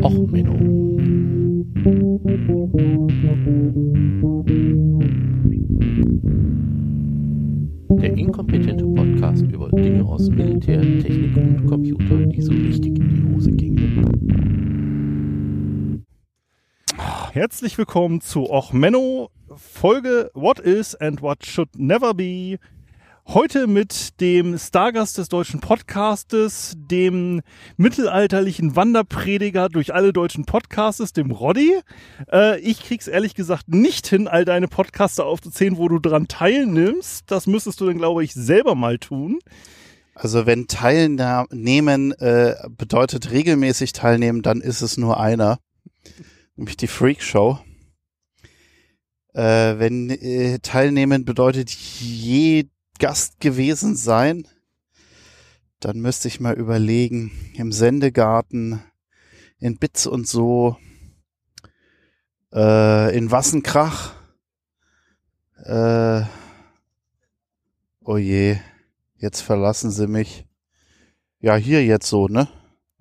Och, Menno. Der inkompetente Podcast über Dinge aus Militär, Technik und Computer, die so richtig in die Hose gingen. Herzlich willkommen zu Och Menno, Folge What is and what should never be. Heute mit dem Stargast des deutschen Podcastes, dem mittelalterlichen Wanderprediger durch alle deutschen Podcastes, dem Roddy. Äh, ich krieg's ehrlich gesagt nicht hin, all deine Podcaster aufzuzählen, wo du dran teilnimmst. Das müsstest du dann, glaube ich, selber mal tun. Also wenn Teilnehmen äh, bedeutet regelmäßig teilnehmen, dann ist es nur einer, nämlich die Freak Show. Äh, wenn äh, Teilnehmen bedeutet je Gast gewesen sein, dann müsste ich mal überlegen, im Sendegarten, in Bitz und so, äh, in Wassenkrach, äh, oh je, jetzt verlassen sie mich. Ja, hier jetzt so, ne?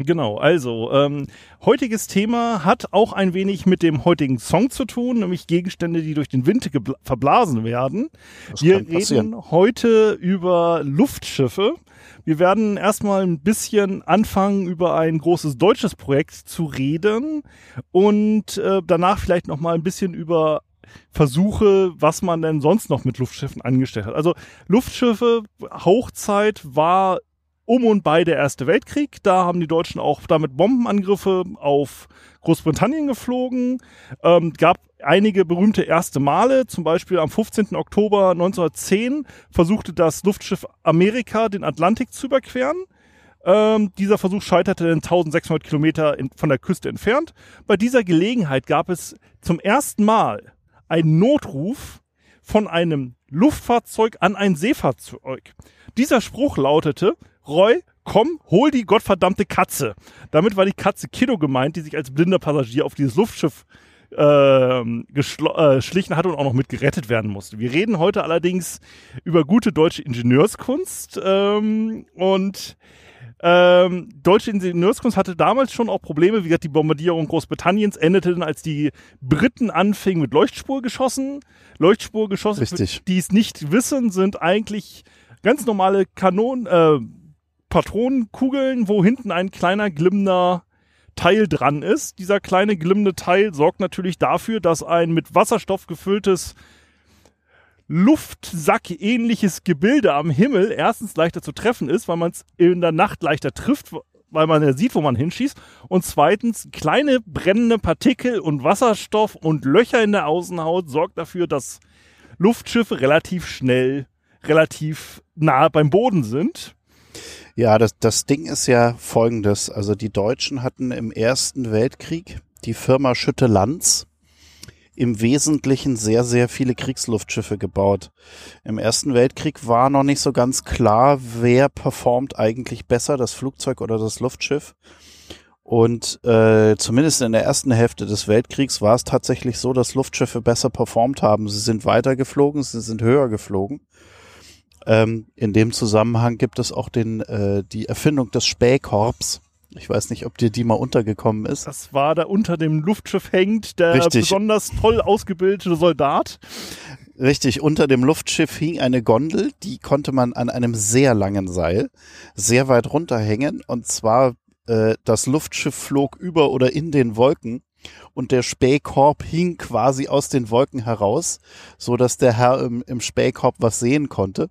Genau, also ähm, heutiges Thema hat auch ein wenig mit dem heutigen Song zu tun, nämlich Gegenstände, die durch den Wind verblasen werden. Das Wir kann passieren. reden heute über Luftschiffe. Wir werden erstmal ein bisschen anfangen, über ein großes deutsches Projekt zu reden und äh, danach vielleicht noch mal ein bisschen über Versuche, was man denn sonst noch mit Luftschiffen angestellt hat. Also Luftschiffe, Hochzeit war um und bei der Erste Weltkrieg. Da haben die Deutschen auch damit Bombenangriffe auf Großbritannien geflogen. Ähm, gab einige berühmte erste Male. Zum Beispiel am 15. Oktober 1910 versuchte das Luftschiff Amerika den Atlantik zu überqueren. Ähm, dieser Versuch scheiterte dann 1600 Kilometer in, von der Küste entfernt. Bei dieser Gelegenheit gab es zum ersten Mal einen Notruf von einem Luftfahrzeug an ein Seefahrzeug. Dieser Spruch lautete, Roy, komm, hol die gottverdammte Katze. Damit war die Katze Kiddo gemeint, die sich als blinder Passagier auf dieses Luftschiff ähm, äh, schlichen hatte und auch noch mit gerettet werden musste. Wir reden heute allerdings über gute deutsche Ingenieurskunst ähm, und ähm, deutsche Ingenieurskunst hatte damals schon auch Probleme. Wie gesagt, die Bombardierung Großbritanniens endete dann, als die Briten anfingen mit Leuchtspurgeschossen. Leuchtspurgeschosse, Richtig. für die es nicht wissen, sind eigentlich ganz normale Kanonen, äh, Patronenkugeln, wo hinten ein kleiner glimmender Teil dran ist. Dieser kleine glimmende Teil sorgt natürlich dafür, dass ein mit Wasserstoff gefülltes Luftsack-ähnliches Gebilde am Himmel erstens leichter zu treffen ist, weil man es in der Nacht leichter trifft, weil man ja sieht, wo man hinschießt. Und zweitens, kleine brennende Partikel und Wasserstoff und Löcher in der Außenhaut sorgt dafür, dass Luftschiffe relativ schnell, relativ nah beim Boden sind. Ja, das, das Ding ist ja folgendes. Also die Deutschen hatten im Ersten Weltkrieg die Firma Schütte-Lanz im Wesentlichen sehr, sehr viele Kriegsluftschiffe gebaut. Im Ersten Weltkrieg war noch nicht so ganz klar, wer performt eigentlich besser, das Flugzeug oder das Luftschiff. Und äh, zumindest in der ersten Hälfte des Weltkriegs war es tatsächlich so, dass Luftschiffe besser performt haben. Sie sind weiter geflogen, sie sind höher geflogen. Ähm, in dem Zusammenhang gibt es auch den, äh, die Erfindung des Spähkorbs. Ich weiß nicht, ob dir die mal untergekommen ist. Das war da unter dem Luftschiff hängt, der Richtig. besonders toll ausgebildete Soldat. Richtig, unter dem Luftschiff hing eine Gondel, die konnte man an einem sehr langen Seil sehr weit runterhängen. Und zwar äh, das Luftschiff flog über oder in den Wolken und der Spähkorb hing quasi aus den Wolken heraus, so dass der Herr im, im Spähkorb was sehen konnte.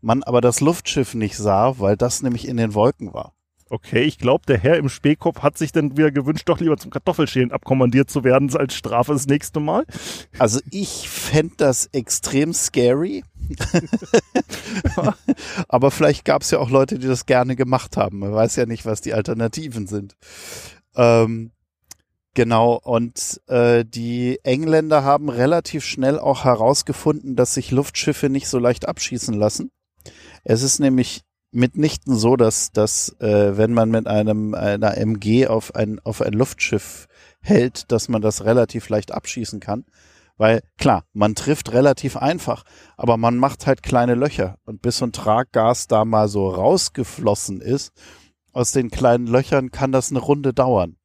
Man aber das Luftschiff nicht sah, weil das nämlich in den Wolken war. Okay, ich glaube, der Herr im Spähkopf hat sich dann wieder gewünscht, doch lieber zum Kartoffelschälen abkommandiert zu werden als Strafe das nächste Mal. Also ich fänd das extrem scary. Aber vielleicht gab es ja auch Leute, die das gerne gemacht haben. Man weiß ja nicht, was die Alternativen sind. Ähm, genau, und äh, die Engländer haben relativ schnell auch herausgefunden, dass sich Luftschiffe nicht so leicht abschießen lassen. Es ist nämlich mitnichten so, dass, dass äh, wenn man mit einem einer MG auf ein, auf ein Luftschiff hält, dass man das relativ leicht abschießen kann. Weil klar, man trifft relativ einfach, aber man macht halt kleine Löcher. Und bis so ein Traggas da mal so rausgeflossen ist, aus den kleinen Löchern kann das eine Runde dauern.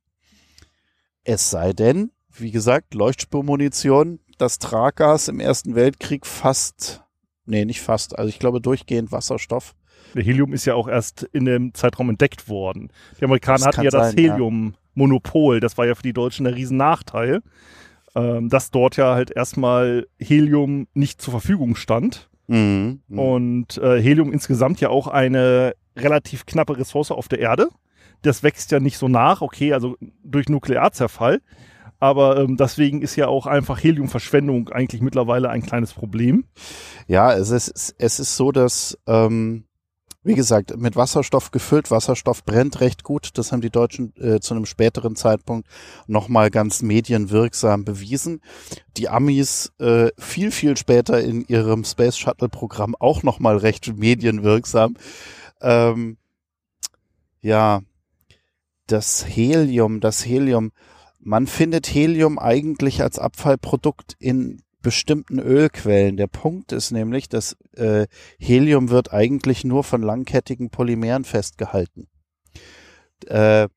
Es sei denn, wie gesagt, Leuchtspurmunition, das Traggas im Ersten Weltkrieg fast, nee, nicht fast, also ich glaube durchgehend Wasserstoff. Der Helium ist ja auch erst in dem Zeitraum entdeckt worden. Die Amerikaner hatten ja das. Helium-Monopol. Das war ja für die Deutschen ein Riesennachteil, ähm, dass dort ja halt erstmal Helium nicht zur Verfügung stand. Mhm. mhm. Und äh, Helium insgesamt ja auch eine relativ knappe Ressource auf der Erde. Das wächst ja nicht so nach, okay, also durch Nuklearzerfall. Aber ähm, deswegen ist ja auch einfach Heliumverschwendung eigentlich mittlerweile ein kleines Problem. Ja, es ist, es ist so, dass, ähm, wie gesagt, mit Wasserstoff gefüllt, Wasserstoff brennt recht gut. Das haben die Deutschen äh, zu einem späteren Zeitpunkt nochmal ganz medienwirksam bewiesen. Die Amis äh, viel, viel später in ihrem Space Shuttle Programm auch nochmal recht medienwirksam. Ähm, ja, das Helium, das Helium, man findet Helium eigentlich als Abfallprodukt in bestimmten Ölquellen. Der Punkt ist nämlich, dass äh, Helium wird eigentlich nur von langkettigen Polymeren festgehalten. Äh,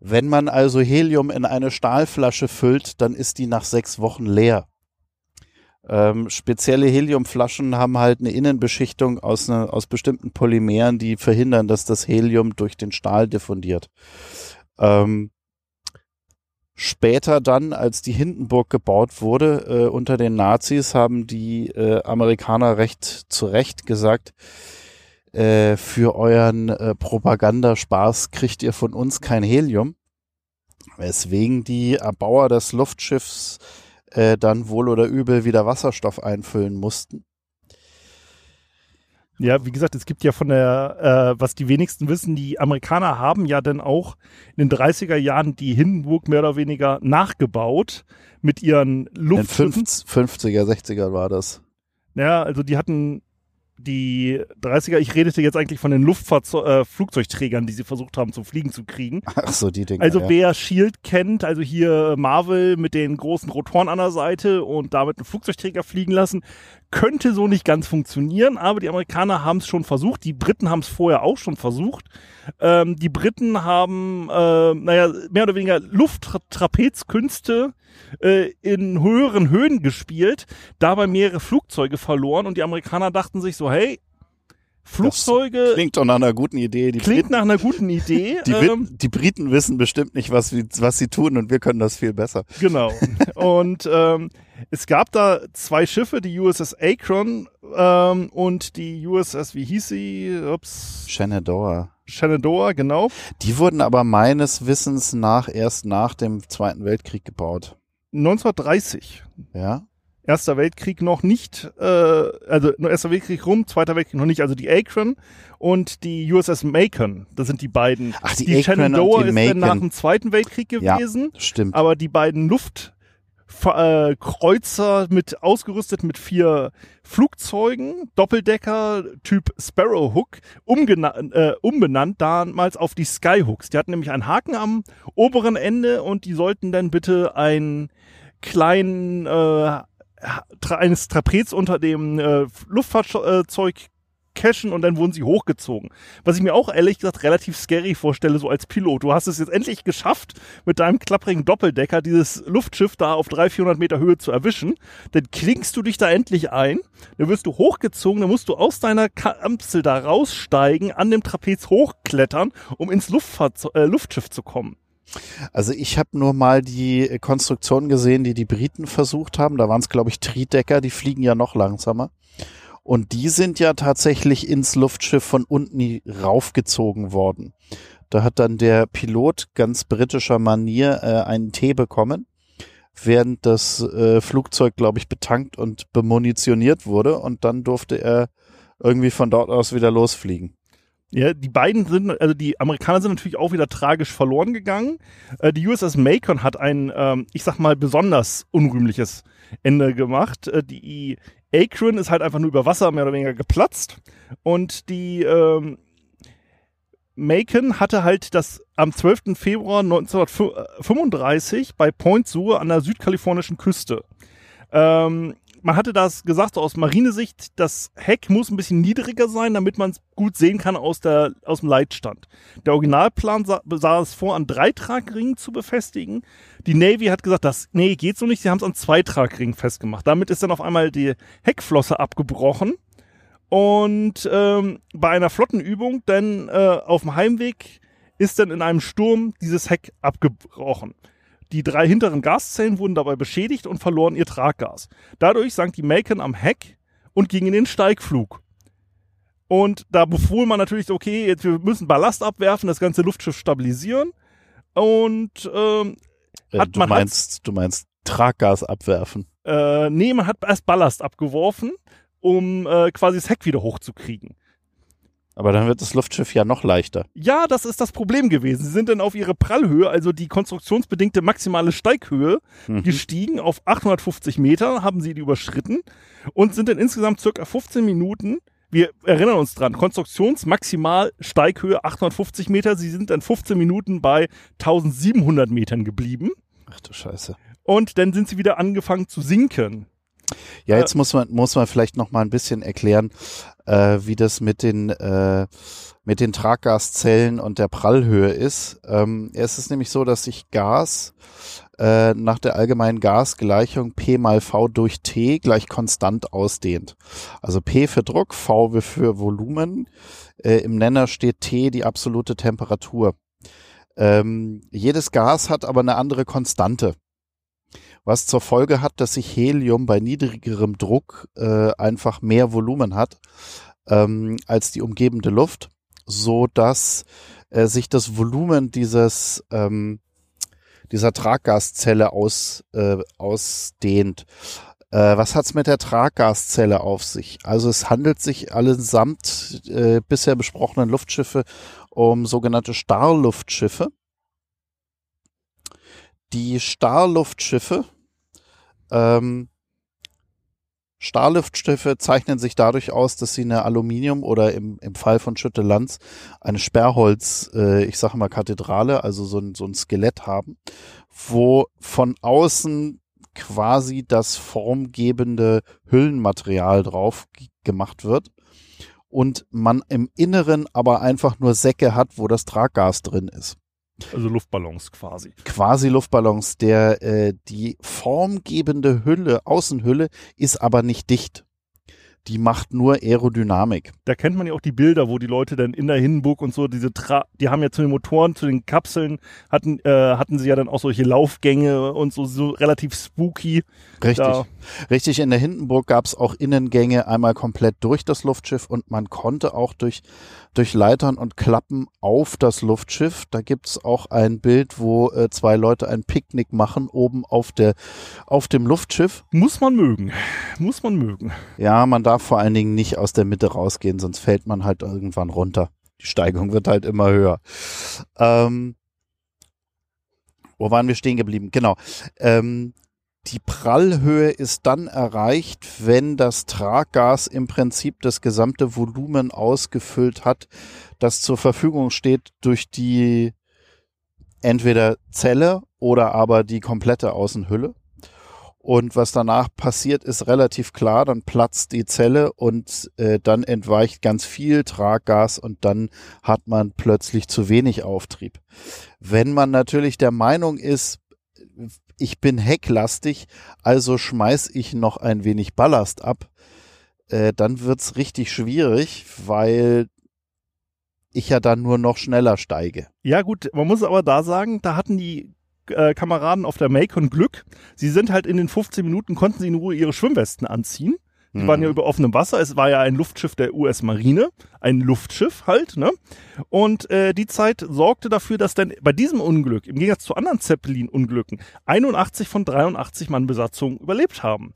wenn man also Helium in eine Stahlflasche füllt, dann ist die nach sechs Wochen leer. Ähm, spezielle Heliumflaschen haben halt eine Innenbeschichtung aus, ne, aus bestimmten Polymeren, die verhindern, dass das Helium durch den Stahl diffundiert. Ähm, Später dann, als die Hindenburg gebaut wurde äh, unter den Nazis, haben die äh, Amerikaner recht zu Recht gesagt, äh, für euren äh, Propagandaspaß kriegt ihr von uns kein Helium. Weswegen die Erbauer des Luftschiffs äh, dann wohl oder übel wieder Wasserstoff einfüllen mussten. Ja, wie gesagt, es gibt ja von der, äh, was die wenigsten wissen, die Amerikaner haben ja dann auch in den 30er Jahren die Hindenburg mehr oder weniger nachgebaut mit ihren In Luftschiffen. 50er, 60er war das. Ja, also die hatten die 30er, ich redete jetzt eigentlich von den Luftfahrzeug äh, Flugzeugträgern, die sie versucht haben zum Fliegen zu kriegen. Ach so, die Dinger. Also ja. wer Shield kennt, also hier Marvel mit den großen Rotoren an der Seite und damit einen Flugzeugträger fliegen lassen, könnte so nicht ganz funktionieren, aber die Amerikaner haben es schon versucht, die Briten haben es vorher auch schon versucht. Ähm, die Briten haben, äh, naja, mehr oder weniger Lufttrapezkünste äh, in höheren Höhen gespielt, dabei mehrere Flugzeuge verloren und die Amerikaner dachten sich so, hey, Flugzeuge Klingt doch nach einer guten Idee. Die klingt Briten, nach einer guten Idee. die, ähm, die Briten wissen bestimmt nicht, was, was sie tun und wir können das viel besser. Genau. Und ähm, es gab da zwei Schiffe, die USS Akron ähm, und die USS, wie hieß sie? Ups, Shenandoah. Shenandoah, genau. Die wurden aber meines Wissens nach erst nach dem Zweiten Weltkrieg gebaut. 1930. Ja. Erster Weltkrieg noch nicht, äh, also nur Erster Weltkrieg rum, Zweiter Weltkrieg noch nicht, also die Akron und die USS Macon, das sind die beiden. Ach, die, die Akron Shenandoah und die ist dann nach Macon. dem Zweiten Weltkrieg Ja. gewesen. Stimmt. aber die beiden Luft äh, Kreuzer mit ausgerüstet mit vier Flugzeugen, Doppeldecker Typ Sparrowhook, äh, umbenannt damals auf die Skyhooks. Die hatten nämlich einen Haken am oberen Ende und die sollten dann bitte einen kleinen äh, eines Trapez unter dem äh, Luftfahrzeug cashen und dann wurden sie hochgezogen. Was ich mir auch ehrlich gesagt relativ scary vorstelle, so als Pilot. Du hast es jetzt endlich geschafft, mit deinem klapprigen Doppeldecker dieses Luftschiff da auf 300, 400 Meter Höhe zu erwischen. Dann klingst du dich da endlich ein, dann wirst du hochgezogen, dann musst du aus deiner Kapsel da raussteigen, an dem Trapez hochklettern, um ins Luftfahrzeug, äh, Luftschiff zu kommen. Also ich habe nur mal die äh, Konstruktion gesehen, die die Briten versucht haben. Da waren es, glaube ich, Tridecker, die fliegen ja noch langsamer. Und die sind ja tatsächlich ins Luftschiff von unten raufgezogen worden. Da hat dann der Pilot ganz britischer Manier äh, einen Tee bekommen, während das äh, Flugzeug, glaube ich, betankt und bemunitioniert wurde. Und dann durfte er irgendwie von dort aus wieder losfliegen. Ja, die beiden sind, also die Amerikaner sind natürlich auch wieder tragisch verloren gegangen. Äh, die USS Macon hat ein, ähm, ich sag mal, besonders unrühmliches Ende gemacht. Äh, die Akron ist halt einfach nur über Wasser mehr oder weniger geplatzt. Und die ähm, Macon hatte halt das am 12. Februar 1935 bei Point Sur an der südkalifornischen Küste. Ähm, man hatte das gesagt, so aus Marinesicht, das Heck muss ein bisschen niedriger sein, damit man es gut sehen kann aus, der, aus dem Leitstand. Der Originalplan sah, sah es vor, an drei Tragringen zu befestigen. Die Navy hat gesagt, das, nee, geht so nicht, sie haben es an zwei Tragringen festgemacht. Damit ist dann auf einmal die Heckflosse abgebrochen. Und ähm, bei einer Flottenübung, dann äh, auf dem Heimweg, ist dann in einem Sturm dieses Heck abgebrochen. Die drei hinteren Gaszellen wurden dabei beschädigt und verloren ihr Traggas. Dadurch sank die Macon am Heck und ging in den Steigflug. Und da befohl man natürlich, okay, jetzt wir müssen Ballast abwerfen, das ganze Luftschiff stabilisieren. Und ähm, Äh, Hat du, man- meinst, du meinst Traggas abwerfen. äh, nee, man hat erst Ballast abgeworfen, um äh, quasi das Heck wieder hochzukriegen. Aber dann wird das Luftschiff ja noch leichter. Ja, das ist das Problem gewesen. Sie sind dann auf ihre Prallhöhe, also die konstruktionsbedingte maximale Steighöhe, Mhm. gestiegen auf 850 Meter, haben sie die überschritten und sind dann insgesamt circa 15 Minuten. Wir erinnern uns dran, Konstruktionsmaximal Steighöhe 850 Meter. Sie sind dann 15 Minuten bei 1700 Metern geblieben Ach du Scheiße. und dann sind sie wieder angefangen zu sinken. Ja, jetzt muss man, muss man vielleicht noch mal ein bisschen erklären, äh, wie das mit den, äh, mit den Traggaszellen und der Prallhöhe ist. Ähm, es ist nämlich so, dass sich Gas äh, nach der allgemeinen Gasgleichung P mal V durch T gleich konstant ausdehnt. Also P für Druck, V für Volumen. Äh, Im Nenner steht T die absolute Temperatur. Ähm, jedes Gas hat aber eine andere Konstante was zur Folge hat, dass sich Helium bei niedrigerem Druck äh, einfach mehr Volumen hat ähm, als die umgebende Luft, so dass äh, sich das Volumen dieses ähm, dieser Traggaszelle aus, äh, ausdehnt. Äh, was hat's mit der Traggaszelle auf sich? Also es handelt sich allesamt äh, bisher besprochenen Luftschiffe um sogenannte Starrluftschiffe. Die Starrluftschiffe ähm, Starrluftschiffe zeichnen sich dadurch aus, dass sie eine Aluminium oder im, im Fall von Schütte-Lanz eine Sperrholz, äh, ich sage mal Kathedrale, also so ein, so ein Skelett haben, wo von außen quasi das formgebende Hüllenmaterial drauf gemacht wird und man im Inneren aber einfach nur Säcke hat, wo das Traggas drin ist Also Luftballons quasi. quasi Luftballons. Der äh, die formgebende Hülle, Außenhülle, ist aber nicht dicht. Die macht nur Aerodynamik. Da kennt man ja auch die Bilder, wo die Leute dann in der Hindenburg und so diese Tra die haben ja zu den Motoren, zu den Kapseln hatten äh, hatten sie ja dann auch solche Laufgänge und so so relativ spooky. Richtig. Da, Richtig, in der Hindenburg gab es auch Innengänge einmal komplett durch das Luftschiff und man konnte auch durch, durch Leitern und Klappen auf das Luftschiff. Da gibt's auch ein Bild, wo äh, zwei Leute ein Picknick machen, oben auf, der, auf dem Luftschiff. muss man mögen, muss man mögen. Ja, man darf vor allen Dingen nicht aus der Mitte rausgehen, sonst fällt man halt irgendwann runter. Die Steigung wird halt immer höher. Ähm, wo waren wir stehen geblieben? Genau. Ähm, die Prallhöhe ist dann erreicht, wenn das Traggas im Prinzip das gesamte Volumen ausgefüllt hat, das zur Verfügung steht durch die entweder Zelle oder aber die komplette Außenhülle. Und was danach passiert, ist relativ klar. Dann platzt die Zelle und äh, dann entweicht ganz viel Traggas und dann hat man plötzlich zu wenig Auftrieb. Wenn man natürlich der Meinung ist, ich bin hecklastig, also schmeiß ich noch ein wenig Ballast ab, äh, dann wird's richtig schwierig, weil ich ja dann nur noch schneller steige. Ja gut, man muss aber da sagen, da hatten die äh, Kameraden auf der Macon Glück. Sie sind halt in den 15 Minuten konnten sie in Ruhe ihre Schwimmwesten anziehen. Die waren ja über offenem Wasser. Es war ja ein Luftschiff der US-Marine, ein Luftschiff halt, ne? Und äh, die Zeit sorgte dafür, dass dann bei diesem Unglück, im Gegensatz zu anderen Zeppelin-Unglücken, 81 von 83 Mann Besatzung überlebt haben.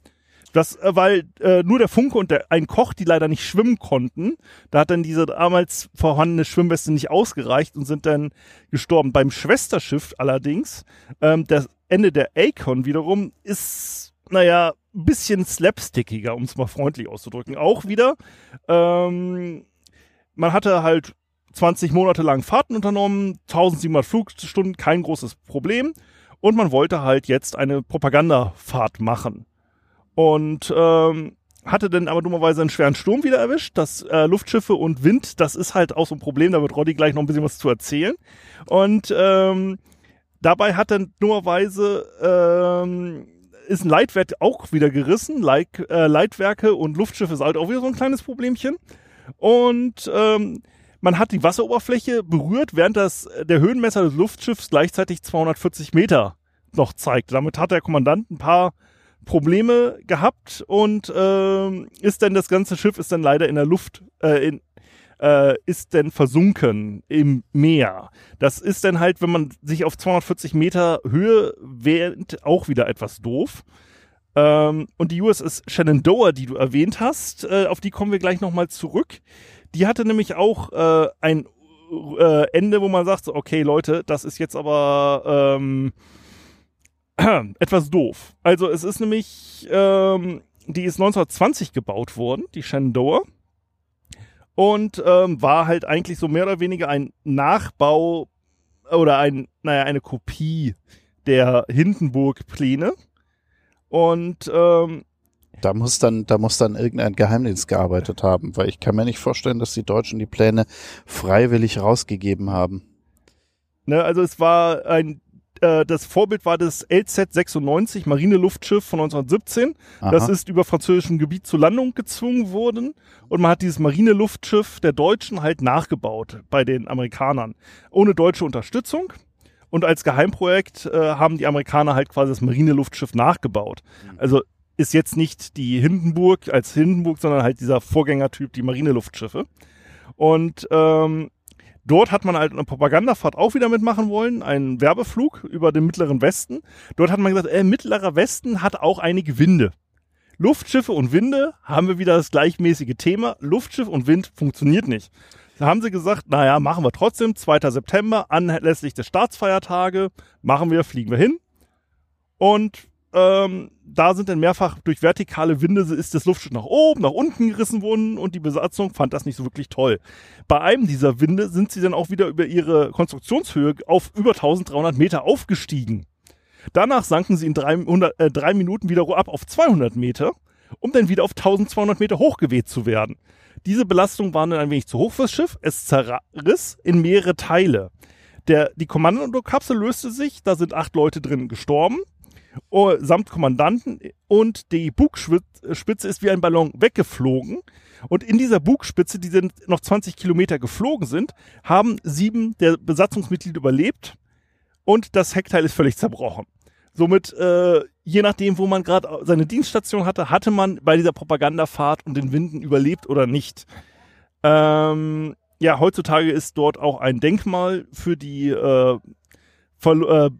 Das, äh, weil äh, nur der Funke und der, ein Koch, die leider nicht schwimmen konnten, da hat dann diese damals vorhandene Schwimmweste nicht ausgereicht und sind dann gestorben. Beim Schwesterschiff allerdings, ähm, das Ende der Akon wiederum ist, naja, ein bisschen slapstickiger, um es mal freundlich auszudrücken. Auch wieder, ähm, man hatte halt 20 Monate lang Fahrten unternommen, 1700 Flugstunden, kein großes Problem. Und man wollte halt jetzt eine Propagandafahrt machen. Und ähm, hatte dann aber dummerweise einen schweren Sturm wieder erwischt. Das äh, Luftschiffe und Wind, das ist halt auch so ein Problem. Da wird Roddy gleich noch ein bisschen was zu erzählen. Und ähm, dabei hat dann dummerweise ähm, ist ein Leitwerk auch wieder gerissen. Leit, äh, Leitwerke und Luftschiffe ist halt auch wieder so ein kleines Problemchen. Und ähm, man hat die Wasseroberfläche berührt, während das der Höhenmesser des Luftschiffs gleichzeitig 240 Meter noch zeigt. Damit hat der Kommandant ein paar Probleme gehabt und äh, ist dann das ganze Schiff ist dann leider in der Luft äh, in, äh, ist denn versunken im Meer. Das ist dann halt, wenn man sich auf 240 Meter Höhe wähnt, auch wieder etwas doof. Ähm, und die USS Shenandoah, die du erwähnt hast, äh, auf die kommen wir gleich nochmal zurück. Die hatte nämlich auch äh, ein Ende, wo man sagt, okay Leute, das ist jetzt aber ähm, etwas doof. Also es ist nämlich, ähm, die ist 1920 gebaut worden, die Shenandoah. Und ähm, war halt eigentlich so mehr oder weniger ein Nachbau oder ein, naja, eine Kopie der Hindenburg-Pläne. Und ähm, da muss dann, da muss dann irgendein Geheimdienst gearbeitet haben, weil ich kann mir nicht vorstellen, dass die Deutschen die Pläne freiwillig rausgegeben haben. Ne, also es war ein äh, das Vorbild war das LZ-96 Marineluftschiff von 1917. Aha. Das ist über französischem Gebiet zur Landung gezwungen worden und man hat dieses Marineluftschiff der Deutschen halt nachgebaut bei den Amerikanern. Ohne deutsche Unterstützung. Und als Geheimprojekt äh, haben die Amerikaner halt quasi das Marineluftschiff nachgebaut. Mhm. Also ist jetzt nicht die Hindenburg als Hindenburg, sondern halt dieser Vorgängertyp, die Marineluftschiffe. Und ähm, Dort hat man halt eine Propagandafahrt auch wieder mitmachen wollen, einen Werbeflug über den Mittleren Westen. Dort hat man gesagt, äh, Mittlerer Westen hat auch einige Winde. Luftschiffe und Winde haben wir wieder das gleichmäßige Thema. Luftschiff und Wind funktioniert nicht. Da haben sie gesagt, naja, machen wir trotzdem. 2. September, anlässlich des Staatsfeiertage, machen wir, fliegen wir hin. Und ähm, da sind dann mehrfach durch vertikale Winde ist das Luftschiff nach oben, nach unten gerissen worden und die Besatzung fand das nicht so wirklich toll. Bei einem dieser Winde sind sie dann auch wieder über ihre Konstruktionshöhe auf über 1300 Meter aufgestiegen. Danach sanken sie in drei, 100, äh, drei Minuten wieder ab auf 200 Meter, um dann wieder auf 1200 Meter hochgeweht zu werden. Diese Belastung waren dann ein wenig zu hoch fürs Schiff. Es zerriss in mehrere Teile. Der, die Kommandokapsel löste sich, da sind acht Leute drin gestorben samt Kommandanten und die Bugspitze ist wie ein Ballon weggeflogen. Und in dieser Bugspitze, die sind noch 20 Kilometer geflogen sind, haben sieben der Besatzungsmitglieder überlebt und das Heckteil ist völlig zerbrochen. Somit, äh, je nachdem, wo man gerade seine Dienststation hatte, hatte man bei dieser Propagandafahrt und den Winden überlebt oder nicht. Ähm, ja, heutzutage ist dort auch ein Denkmal für die äh, äh,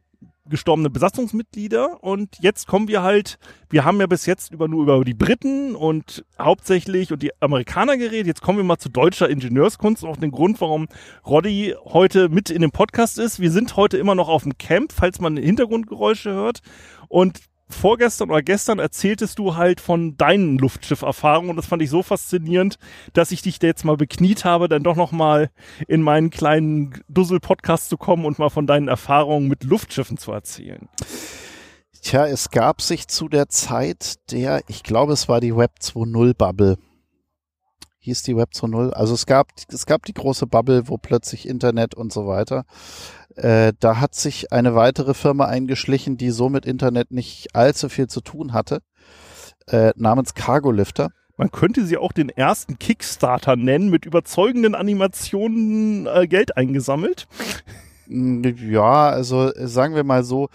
gestorbene Besatzungsmitglieder. Und jetzt kommen wir halt, wir haben ja bis jetzt über, nur über die Briten und hauptsächlich und die Amerikaner geredet. Jetzt kommen wir mal zu deutscher Ingenieurskunst und auch den Grund, warum Roddy heute mit in dem Podcast ist. Wir sind heute immer noch auf dem Camp, falls man Hintergrundgeräusche hört. Und vorgestern oder gestern erzähltest du halt von deinen Luftschifferfahrungen und das fand ich so faszinierend, dass ich dich da jetzt mal bekniet habe, dann doch noch mal in meinen kleinen Dussel-Podcast zu kommen und mal von deinen Erfahrungen mit Luftschiffen zu erzählen. Tja, es gab sich zu der Zeit der, ich glaube, es war die Web 2.0 Bubble. Hieß die Web 2.0. Also es gab, es gab die große Bubble, wo plötzlich Internet und so weiter. Äh, da hat sich eine weitere Firma eingeschlichen, die so mit Internet nicht allzu viel zu tun hatte, äh, namens Cargo Lifter. Man könnte sie auch den ersten Kickstarter nennen, mit überzeugenden Animationen äh, Geld eingesammelt. Mm, ja, also sagen wir mal so,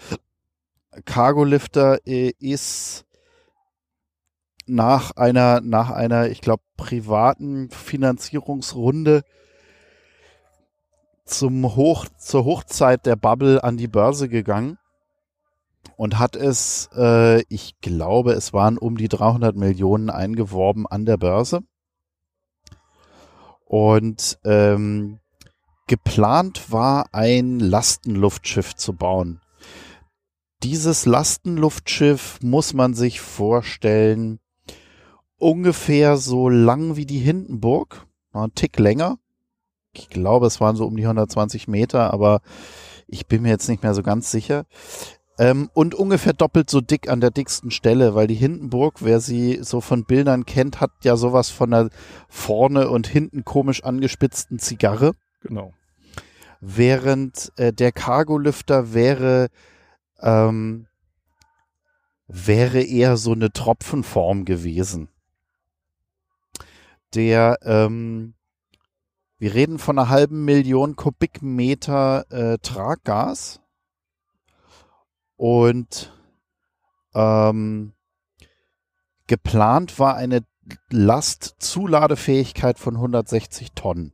Cargo Lifter äh, ist nach einer, nach einer, ich glaube, privaten Finanzierungsrunde zum Hoch, zur Hochzeit der Bubble an die Börse gegangen und hat es, äh, ich glaube, es waren um die 300 Millionen eingeworben an der Börse. Und ähm, geplant war, ein Lastenluftschiff zu bauen. Dieses Lastenluftschiff muss man sich vorstellen, ungefähr so lang wie die Hindenburg, ein Tick länger ich glaube, es waren so um die 120 Meter, aber ich bin mir jetzt nicht mehr so ganz sicher. Ähm, und ungefähr doppelt so dick an der dicksten Stelle, weil die Hindenburg, wer sie so von Bildern kennt, hat ja sowas von einer vorne und hinten komisch angespitzten Zigarre. Genau. Während äh, der Cargolüfter wäre, ähm, wäre eher so eine Tropfenform gewesen. Der, ähm, wir reden von einer halben Million Kubikmeter äh, Traggas und ähm, geplant war eine Lastzuladefähigkeit von 160 Tonnen.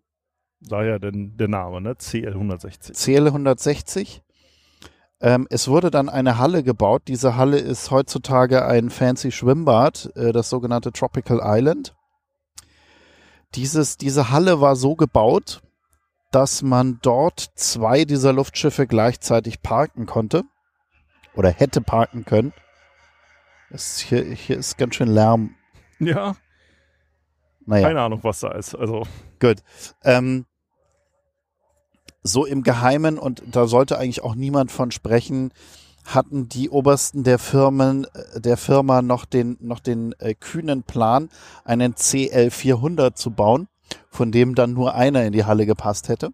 Daher denn der Name, ne? CL 160. CL 160. Ähm, es wurde dann eine Halle gebaut. Diese Halle ist heutzutage ein fancy Schwimmbad, äh, das sogenannte Tropical Island. Dieses, diese Halle war so gebaut, dass man dort zwei dieser Luftschiffe gleichzeitig parken konnte oder hätte parken können. Es, hier, hier ist ganz schön Lärm. Ja, Naja. keine Ahnung, was da ist. Also, Gut. Ähm, so im Geheimen, und da sollte eigentlich auch niemand von sprechen, hatten die Obersten der Firmen, äh, der Firma noch den, noch den äh, kühnen Plan, einen CL 400 zu bauen, von dem dann nur einer in die Halle gepasst hätte.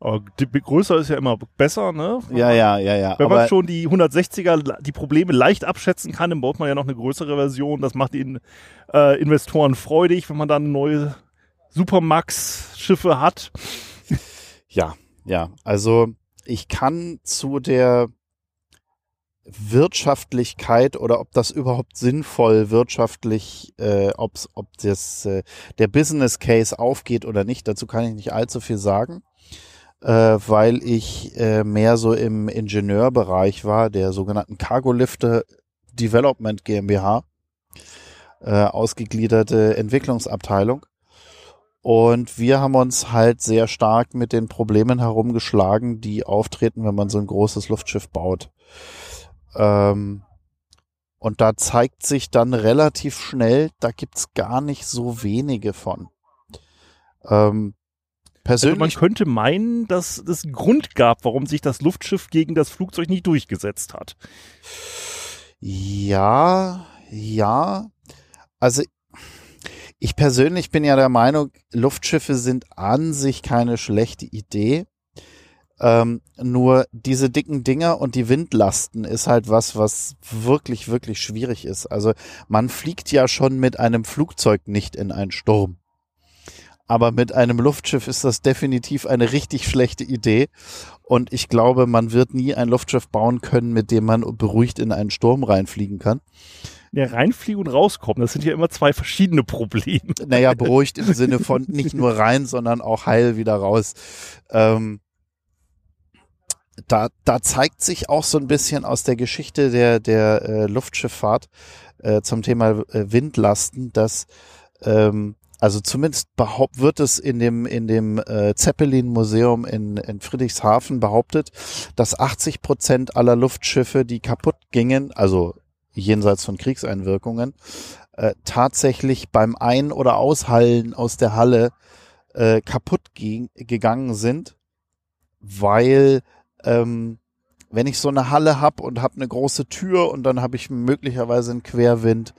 aber die größer ist ja immer besser, ne? Ja, ja, ja, ja. Wenn man schon die 160er, die Probleme leicht abschätzen kann, dann baut man ja noch eine größere Version. Das macht den äh, Investoren freudig, wenn man dann neue Supermax-Schiffe hat. Ja, ja. Also ich kann zu der Wirtschaftlichkeit oder ob das überhaupt sinnvoll wirtschaftlich, äh, ob's, ob das äh, der Business Case aufgeht oder nicht, dazu kann ich nicht allzu viel sagen, äh, weil ich äh, mehr so im Ingenieurbereich war, der sogenannten Cargo Lifter Development GmbH, äh, ausgegliederte Entwicklungsabteilung. Und wir haben uns halt sehr stark mit den Problemen herumgeschlagen, die auftreten, wenn man so ein großes Luftschiff baut. Ähm, und da zeigt sich dann relativ schnell, da gibt's gar nicht so wenige von. Ähm, Also man persönlich, könnte meinen, dass es einen Grund gab, warum sich das Luftschiff gegen das Flugzeug nicht durchgesetzt hat. ja, ja. Also ich persönlich bin ja der Meinung, Luftschiffe sind an sich keine schlechte Idee. Ähm, nur diese dicken Dinger und die Windlasten ist halt was, was wirklich, wirklich schwierig ist. Also man fliegt ja schon mit einem Flugzeug nicht in einen Sturm. Aber mit einem Luftschiff ist das definitiv eine richtig schlechte Idee. Und ich glaube, man wird nie ein Luftschiff bauen können, mit dem man beruhigt in einen Sturm reinfliegen kann. Ja, reinfliegen und rauskommen, das sind ja immer zwei verschiedene Probleme. Naja, beruhigt im Sinne von nicht nur rein, sondern auch heil wieder raus. Ähm, da, da zeigt sich auch so ein bisschen aus der Geschichte der, der äh, Luftschifffahrt äh, zum Thema äh, Windlasten, dass ähm, also zumindest behaupt wird es in dem in dem äh, Zeppelin Museum in, in Friedrichshafen behauptet, dass 80 Prozent aller Luftschiffe, die kaputt gingen, also jenseits von Kriegseinwirkungen, äh, tatsächlich beim Ein- oder Aushallen aus der Halle äh, kaputt ging, gegangen sind, weil ähm, wenn ich so eine Halle hab und habe eine große Tür und dann habe ich möglicherweise einen Querwind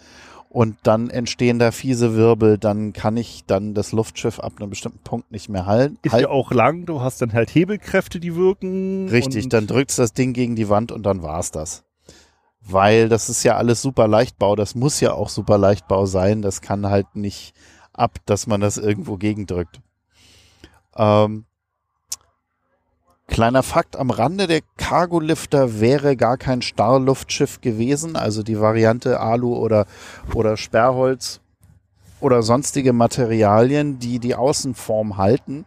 und dann entstehen da fiese Wirbel, dann kann ich dann das Luftschiff ab einem bestimmten Punkt nicht mehr halten. Ist ja auch lang, du hast dann halt Hebelkräfte, die wirken. Richtig, dann drückst das Ding gegen die Wand und dann war's das. Weil das ist ja alles super Leichtbau, das muss ja auch super Leichtbau sein, das kann halt nicht ab, dass man das irgendwo gegendrückt. Ähm, kleiner Fakt am Rande, der Cargolifter wäre gar kein Starrluftschiff gewesen, also die Variante Alu oder, oder Sperrholz oder sonstige Materialien, die die Außenform halten,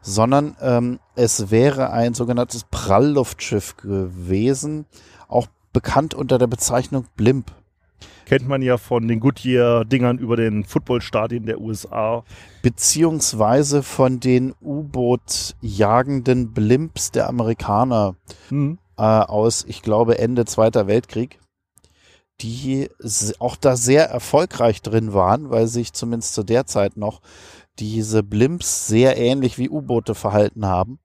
sondern ähm, es wäre ein sogenanntes Prallluftschiff gewesen, auch bekannt unter der Bezeichnung Blimp. Kennt man ja von den Goodyear-Dingern über den Footballstadien der USA. beziehungsweise von den U-Boot-jagenden Blimps der Amerikaner Hm. äh, aus, ich glaube, Ende Zweiter Weltkrieg, die auch da sehr erfolgreich drin waren, weil sich zumindest zu der Zeit noch diese Blimps sehr ähnlich wie U-Boote verhalten haben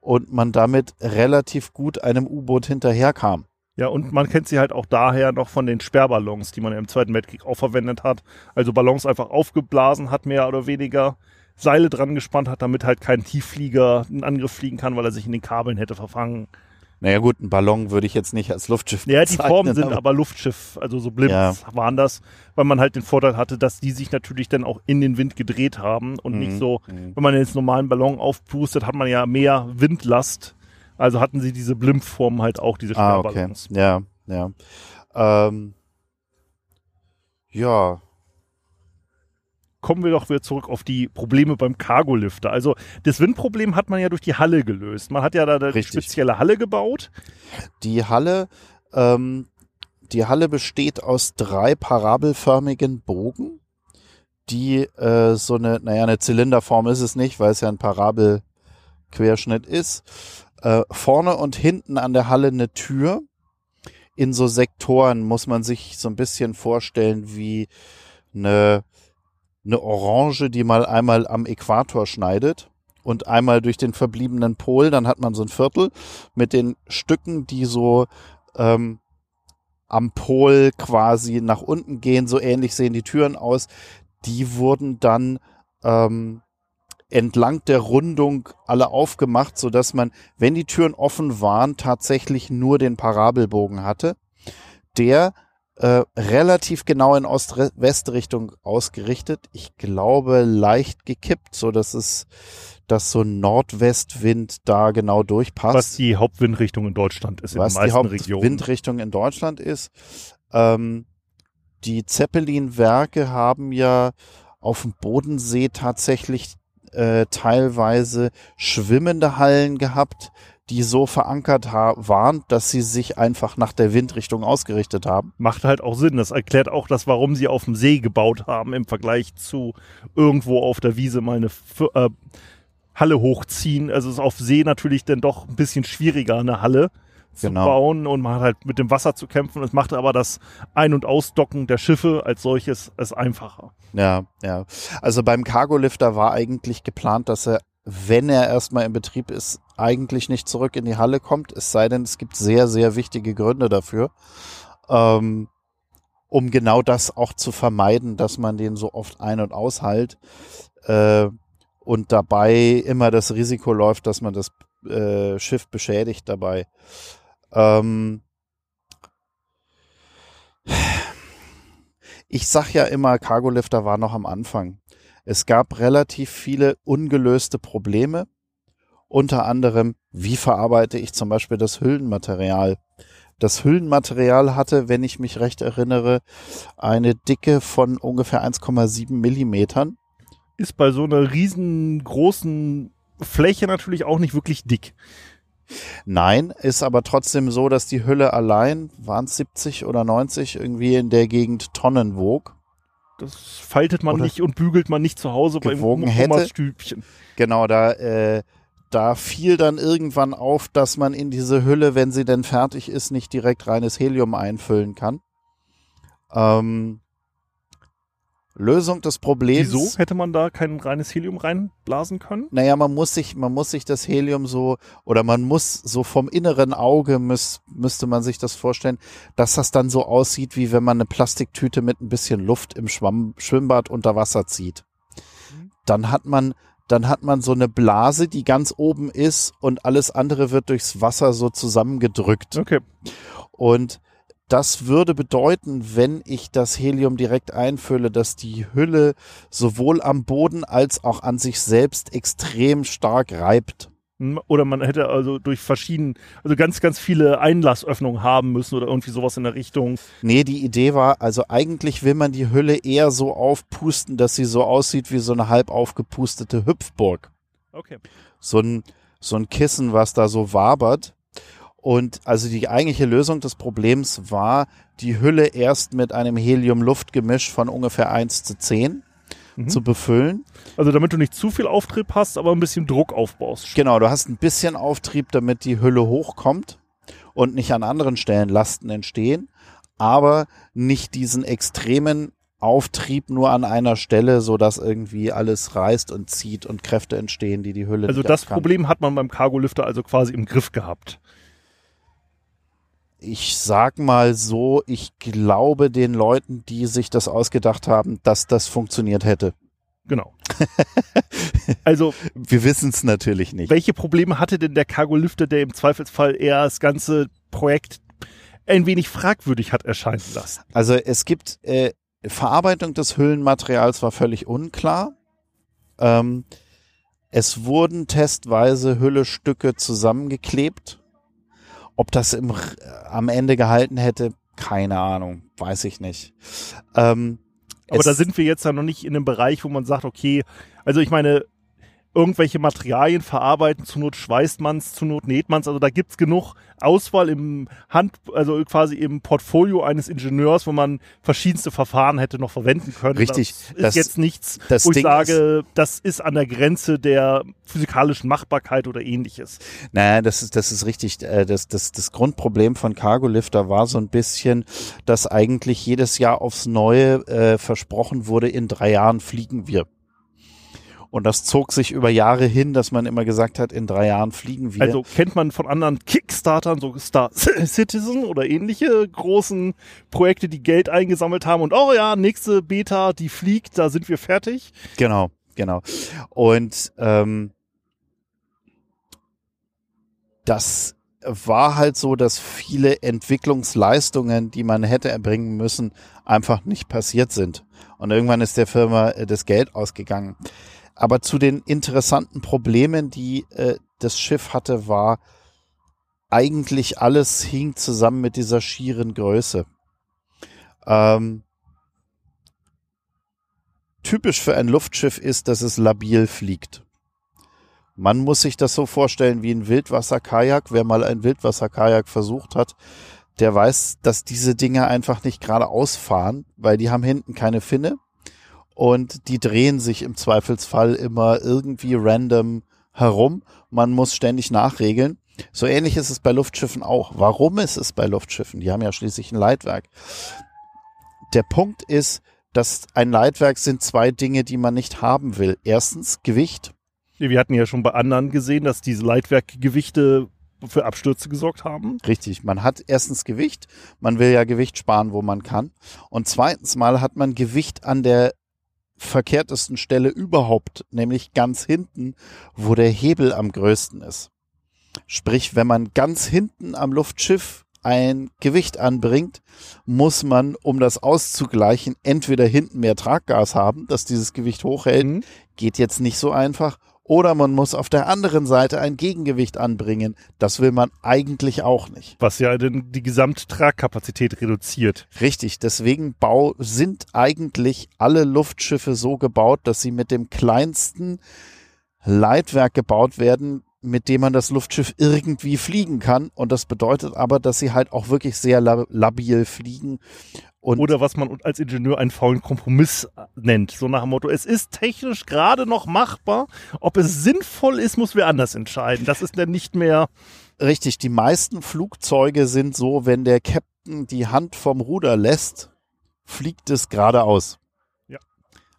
und man damit relativ gut einem U-Boot hinterherkam. Ja, und man kennt sie halt auch daher noch von den Sperrballons, die man im Zweiten Weltkrieg auch verwendet hat. Also Ballons einfach aufgeblasen hat, mehr oder weniger. Seile dran gespannt hat, damit halt kein Tiefflieger einen Angriff fliegen kann, weil er sich in den Kabeln hätte verfangen. Naja gut, ein Ballon würde ich jetzt nicht als Luftschiff Ja, die Formen sind aber Luftschiff, also so Blimps Ja. waren das, weil man halt den Vorteil hatte, dass die sich natürlich dann auch in den Wind gedreht haben und Mhm. nicht so, wenn man jetzt normalen Ballon aufpustet, hat man ja mehr Windlast. Also hatten sie diese Blimp-Form halt auch, diese Ah, okay. Sperrballons. Ja, ja. Ähm, ja, kommen wir doch wieder zurück auf die Probleme beim Cargolifter. Also das Windproblem hat man ja durch die Halle gelöst. Man hat ja da eine Richtig. spezielle Halle gebaut. die Halle, ähm, die Halle besteht aus drei parabelförmigen Bogen, die äh, so eine, naja, eine Zylinderform ist es nicht, weil es ja ein Parabelquerschnitt ist. Äh, vorne und hinten an der Halle eine Tür. In so Sektoren muss man sich so ein bisschen vorstellen wie eine, eine Orange, die mal einmal am Äquator schneidet und einmal durch den verbliebenen Pol, dann hat man so ein Viertel mit den Stücken, die so ähm, am Pol quasi nach unten gehen, so ähnlich sehen die Türen aus. Die wurden dann ähm, entlang der Rundung alle aufgemacht, so dass man, wenn die Türen offen waren, tatsächlich nur den Parabelbogen hatte, der äh, relativ genau in Ost-West-Richtung ausgerichtet. Ich glaube leicht gekippt, so dass es, dass so ein Nordwestwind da genau durchpasst Was die Hauptwindrichtung in Deutschland ist was in den die meisten Regionen. Hauptwindrichtung in Deutschland ist. Ähm, die Zeppelin-Werke haben ja auf dem Bodensee tatsächlich äh, teilweise schwimmende Hallen gehabt, die so verankert waren, dass sie sich einfach nach der Windrichtung ausgerichtet haben. Macht halt auch Sinn. Das erklärt auch das, warum sie auf dem See gebaut haben im Vergleich zu irgendwo auf der Wiese mal eine F äh, Halle hochziehen. Also ist auf See natürlich dann doch ein bisschen schwieriger, eine Halle zu Genau. bauen und man hat halt mit dem Wasser zu kämpfen. Es macht aber das Ein- und Ausdocken der Schiffe als solches es einfacher. Ja, ja. Also beim Cargolifter war eigentlich geplant, dass er, wenn er erstmal in Betrieb ist, eigentlich nicht zurück in die Halle kommt. Es sei denn, es gibt sehr, sehr wichtige Gründe dafür. Ähm, um genau das auch zu vermeiden, dass man den so oft ein- und aushält äh, und dabei immer das Risiko läuft, dass man das äh, Schiff beschädigt dabei. Ähm, ich sag ja immer, Cargolifter war noch am Anfang. Es gab relativ viele ungelöste Probleme. Unter anderem, wie verarbeite ich zum Beispiel das Hüllenmaterial? Das Hüllenmaterial hatte, wenn ich mich recht erinnere, eine Dicke von ungefähr 1,7 Millimetern. Ist bei so einer riesengroßen Fläche natürlich auch nicht wirklich dick. Nein, ist aber trotzdem so, dass die Hülle allein, waren es 70 oder 90, irgendwie in der Gegend Tonnen wog. Das faltet man Oder nicht und bügelt man nicht zu Hause Omas hätte. Stübchen. Genau, da, äh, da fiel dann irgendwann auf, dass man in diese Hülle, wenn sie denn fertig ist, nicht direkt reines Helium einfüllen kann. Ähm, Lösung des Problems. Wieso hätte man da kein reines Helium reinblasen können? Naja, man muss sich, man muss sich das Helium so, oder man muss so vom inneren Auge müß, müsste man sich das vorstellen, dass das dann so aussieht, wie wenn man eine Plastiktüte mit ein bisschen Luft im Schwamm, Schwimmbad unter Wasser zieht. Dann hat man, dann hat man so eine Blase, die ganz oben ist und alles andere wird durchs Wasser so zusammengedrückt. Okay. Und das würde bedeuten, wenn ich das Helium direkt einfülle, dass die Hülle sowohl am Boden als auch an sich selbst extrem stark reibt. Oder man hätte also durch verschiedene, also ganz, ganz viele Einlassöffnungen haben müssen oder irgendwie sowas in der Richtung. Nee, die Idee war, also eigentlich will man die Hülle eher so aufpusten, dass sie so aussieht wie so eine halb aufgepustete Hüpfburg. Okay. So ein, so ein Kissen, was da so wabert. Und also die eigentliche Lösung des Problems war, die Hülle erst mit einem Helium-Luft-Gemisch von ungefähr 1 zu 10 Mhm. zu befüllen. Also damit du nicht zu viel Auftrieb hast, aber ein bisschen Druck aufbaust. Genau, du hast ein bisschen Auftrieb, damit die Hülle hochkommt und nicht an anderen Stellen Lasten entstehen, aber nicht diesen extremen Auftrieb nur an einer Stelle, so dass irgendwie alles reißt und zieht und Kräfte entstehen, die die Hülle Also das abkann. Problem hat man beim Cargolifter also quasi im Griff gehabt. Ich sag mal so, ich glaube den Leuten, die sich das ausgedacht haben, dass das funktioniert hätte. Genau. also Wir wissen es natürlich nicht. welche Probleme hatte denn der Cargolifter, der im Zweifelsfall eher das ganze Projekt ein wenig fragwürdig hat erscheinen lassen? Also es gibt äh, Verarbeitung des Hüllenmaterials war völlig unklar. Ähm, es wurden testweise Hüllestücke zusammengeklebt. Ob das im, am Ende gehalten hätte, keine Ahnung, weiß ich nicht. Ähm, Aber da sind wir jetzt ja noch nicht in einem Bereich, wo man sagt, okay, also ich meine, irgendwelche Materialien verarbeiten, zur Not schweißt man's, zur Not näht man's, also da gibt's genug Auswahl im Hand, also quasi im Portfolio eines Ingenieurs, wo man verschiedenste Verfahren hätte noch verwenden können. Richtig. Das ist Das- jetzt nichts, das wo ich Ding sage, das ist an der Grenze der physikalischen Machbarkeit oder ähnliches. Naja, das ist, das ist richtig. Äh, Das, das, das Grundproblem von Cargolifter war so ein bisschen, dass eigentlich jedes Jahr aufs Neue äh, versprochen wurde, in drei Jahren fliegen wir. Und das zog sich über Jahre hin, dass man immer gesagt hat, in drei Jahren fliegen wir. Also kennt man von anderen Kickstartern, so Star Citizen oder ähnliche großen Projekte, die Geld eingesammelt haben und oh ja, nächste Beta, die fliegt, da sind wir fertig. Genau, genau. Und ähm, das war halt so, dass viele Entwicklungsleistungen, die man hätte erbringen müssen, einfach nicht passiert sind. Und irgendwann ist der Firma äh, das Geld ausgegangen. Aber zu den interessanten Problemen, die äh, das Schiff hatte, war eigentlich alles hing zusammen mit dieser schieren Größe. Ähm, typisch für ein Luftschiff ist, dass es labil fliegt. Man muss sich das so vorstellen wie ein Wildwasserkajak. Wer mal ein Wildwasserkajak versucht hat, der weiß, dass diese Dinge einfach nicht geradeaus fahren, weil die haben hinten keine Finne und die drehen sich im Zweifelsfall immer irgendwie random herum. Man muss ständig nachregeln. So ähnlich ist es bei Luftschiffen auch. Warum ist es bei Luftschiffen? Die haben ja schließlich ein Leitwerk. Der Punkt ist, dass ein Leitwerk sind zwei Dinge, die man nicht haben will. Erstens Gewicht. Wir hatten ja schon bei anderen gesehen, dass diese Leitwerkgewichte für Abstürze gesorgt haben. Richtig, man hat erstens Gewicht, man will ja Gewicht sparen, wo man kann. Und zweitens mal hat man Gewicht an der verkehrtesten Stelle überhaupt, nämlich ganz hinten, wo der Hebel am größten ist. Sprich, wenn man ganz hinten am Luftschiff ein Gewicht anbringt, muss man, um das auszugleichen, entweder hinten mehr Traggas haben, dass dieses Gewicht hochhält, Mhm. geht jetzt nicht so einfach, oder man muss auf der anderen Seite ein Gegengewicht anbringen. Das will man eigentlich auch nicht. Was ja den, die Gesamttragkapazität reduziert. Richtig, deswegen bau, sind eigentlich alle Luftschiffe so gebaut, dass sie mit dem kleinsten Leitwerk gebaut werden, mit dem man das Luftschiff irgendwie fliegen kann. Und das bedeutet aber, dass sie halt auch wirklich sehr lab labil fliegen. Und Oder was man als Ingenieur einen faulen Kompromiss nennt. So nach dem Motto, es ist technisch gerade noch machbar. Ob es sinnvoll ist, muss wer anders entscheiden. Das ist dann nicht mehr richtig, die meisten Flugzeuge sind so, wenn der Captain die Hand vom Ruder lässt, fliegt es geradeaus. Ja.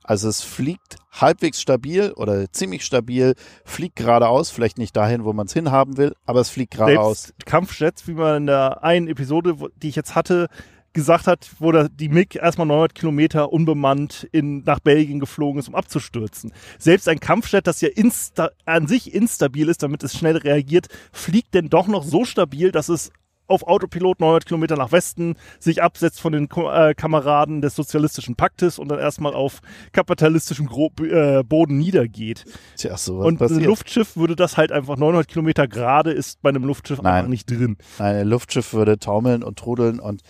Also es fliegt halbwegs stabil oder ziemlich stabil, fliegt geradeaus, vielleicht nicht dahin, wo man es hinhaben will, aber es fliegt geradeaus. Kampfjets, wie man in der einen Episode, die ich jetzt hatte, gesagt hat, wo der, die MiG erstmal 900 Kilometer unbemannt in, nach Belgien geflogen ist, um abzustürzen. Selbst ein Kampfjet, das ja insta, an sich instabil ist, damit es schnell reagiert, fliegt denn doch noch so stabil, dass es auf Autopilot 900 Kilometer nach Westen sich absetzt von den äh, Kameraden des sozialistischen Paktes und dann erstmal auf kapitalistischem Gro äh, Boden niedergeht. Tja, sowas Und ein passiert. Luftschiff würde das halt einfach 900 Kilometer gerade ist bei einem Luftschiff Nein. einfach nicht drin. Ein Luftschiff würde taumeln und trudeln und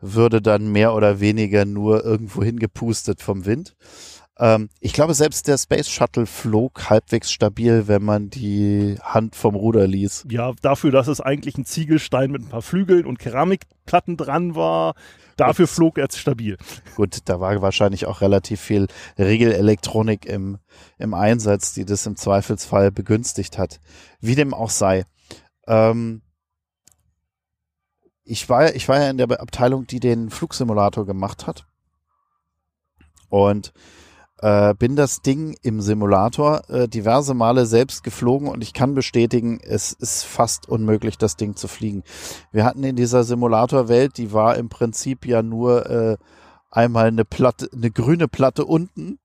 würde dann mehr oder weniger nur irgendwo hingepustet vom Wind. Ähm, ich glaube, selbst der Space Shuttle flog halbwegs stabil, wenn man die Hand vom Ruder ließ. Ja, dafür, dass es eigentlich ein Ziegelstein mit ein paar Flügeln und Keramikplatten dran war, dafür flog er stabil. Gut, da war wahrscheinlich auch relativ viel Regelelektronik im, im Einsatz, die das im Zweifelsfall begünstigt hat. Wie dem auch sei. Ähm, ich war, ich war ja in der Abteilung, die den Flugsimulator gemacht hat. Und äh, bin das Ding im Simulator äh, diverse Male selbst geflogen und ich kann bestätigen, es ist fast unmöglich, das Ding zu fliegen. Wir hatten in dieser Simulatorwelt, die war im Prinzip ja nur äh, einmal eine Platte, eine grüne Platte unten,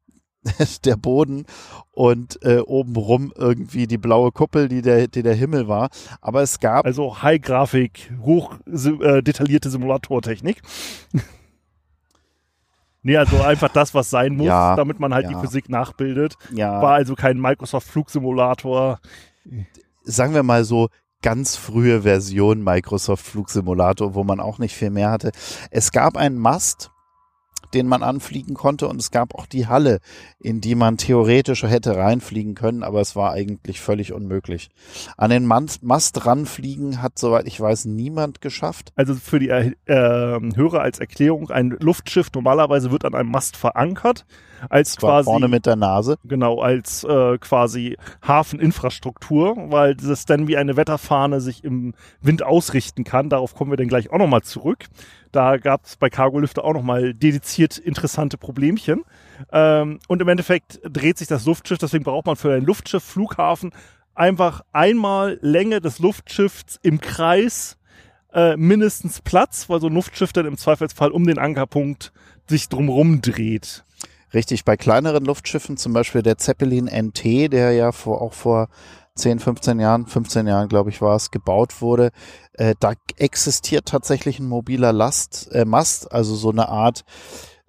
der Boden und äh, obenrum irgendwie die blaue Kuppel, die der, die der Himmel war. Aber es gab. Also High-Grafik, hoch äh, detaillierte Simulatortechnik. Nee, also einfach das, was sein muss, Ja, damit man halt ja. die Physik nachbildet. ja, War also kein Microsoft Flugsimulator. sagen wir mal so, ganz frühe Version Microsoft Flugsimulator, wo man auch nicht viel mehr hatte. Es gab einen Mast, den man anfliegen konnte und es gab auch die Halle, in die man theoretisch hätte reinfliegen können, aber es war eigentlich völlig unmöglich. An den Mast, ranfliegen hat, soweit ich weiß, niemand geschafft. Also für die äh, Hörer als Erklärung, ein Luftschiff normalerweise wird an einem Mast verankert, als quasi vorne mit der Nase. genau als äh, quasi Hafeninfrastruktur, weil das dann wie eine Wetterfahne sich im Wind ausrichten kann. Darauf kommen wir dann gleich auch nochmal zurück. Da gab es bei Cargolifter auch nochmal dediziert interessante Problemchen. Ähm, und im Endeffekt dreht sich das Luftschiff, deswegen braucht man für ein Luftschiff, Flughafen einfach einmal Länge des Luftschiffs im Kreis äh, mindestens Platz, weil so ein Luftschiff dann im Zweifelsfall um den Ankerpunkt sich drumrum dreht. Richtig, bei kleineren Luftschiffen, zum Beispiel der Zeppelin NT, der ja vor, auch vor 10, 15 Jahren, 15 Jahren, glaube ich, war es, gebaut wurde, äh, da existiert tatsächlich ein mobiler Last, äh, Mast, also so eine Art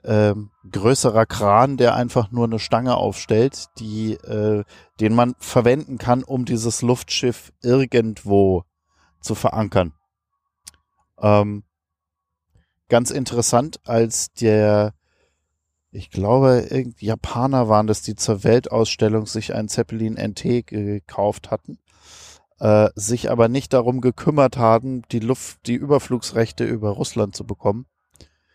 ähm, größerer Kran, der einfach nur eine Stange aufstellt, die, äh, den man verwenden kann, um dieses Luftschiff irgendwo zu verankern. Ähm, ganz interessant, als der ich glaube, irgendwie Japaner waren das, die zur Weltausstellung sich einen Zeppelin NT gekauft hatten, äh, sich aber nicht darum gekümmert haben, die Luft, die Überflugsrechte über Russland zu bekommen.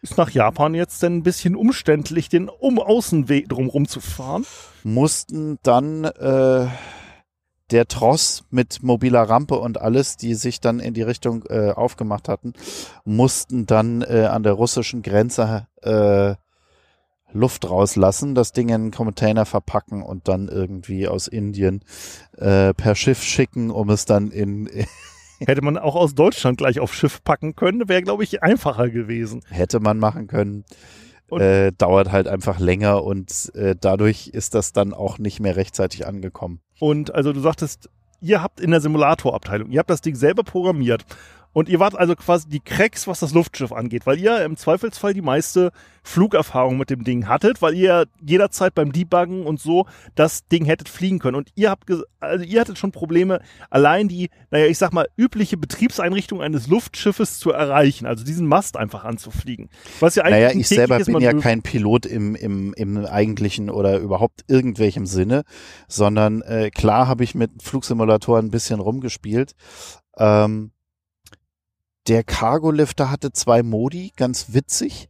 Ist nach Japan jetzt denn ein bisschen umständlich, den um Außenweg drumrum zu fahren? Mussten dann äh, der Tross mit mobiler Rampe und alles, die sich dann in die Richtung äh, aufgemacht hatten, mussten dann äh, an der russischen Grenze äh, Luft rauslassen, das Ding in einen Container verpacken und dann irgendwie aus Indien äh, per Schiff schicken, um es dann in Hätte man auch aus Deutschland gleich auf Schiff packen können, wäre, glaube ich, einfacher gewesen. hätte man machen können. Äh, dauert halt einfach länger und äh, dadurch ist das dann auch nicht mehr rechtzeitig angekommen. Und also du sagtest, ihr habt in der Simulatorabteilung, ihr habt das Ding selber programmiert. Und ihr wart also quasi die Cracks, was das Luftschiff angeht, weil ihr im Zweifelsfall die meiste Flugerfahrung mit dem Ding hattet, weil ihr jederzeit beim Debuggen und so das Ding hättet fliegen können. Und ihr habt, also ihr hattet schon Probleme, allein die, naja, ich sag mal, übliche Betriebseinrichtung eines Luftschiffes zu erreichen, also diesen Mast einfach anzufliegen. Was ja eigentlich Naja, ich selber bin ja kein Pilot im, im, im eigentlichen oder überhaupt irgendwelchem Sinne, sondern äh, klar habe ich mit Flugsimulatoren ein bisschen rumgespielt. Ähm, der Cargo-Lifter hatte zwei Modi, ganz witzig.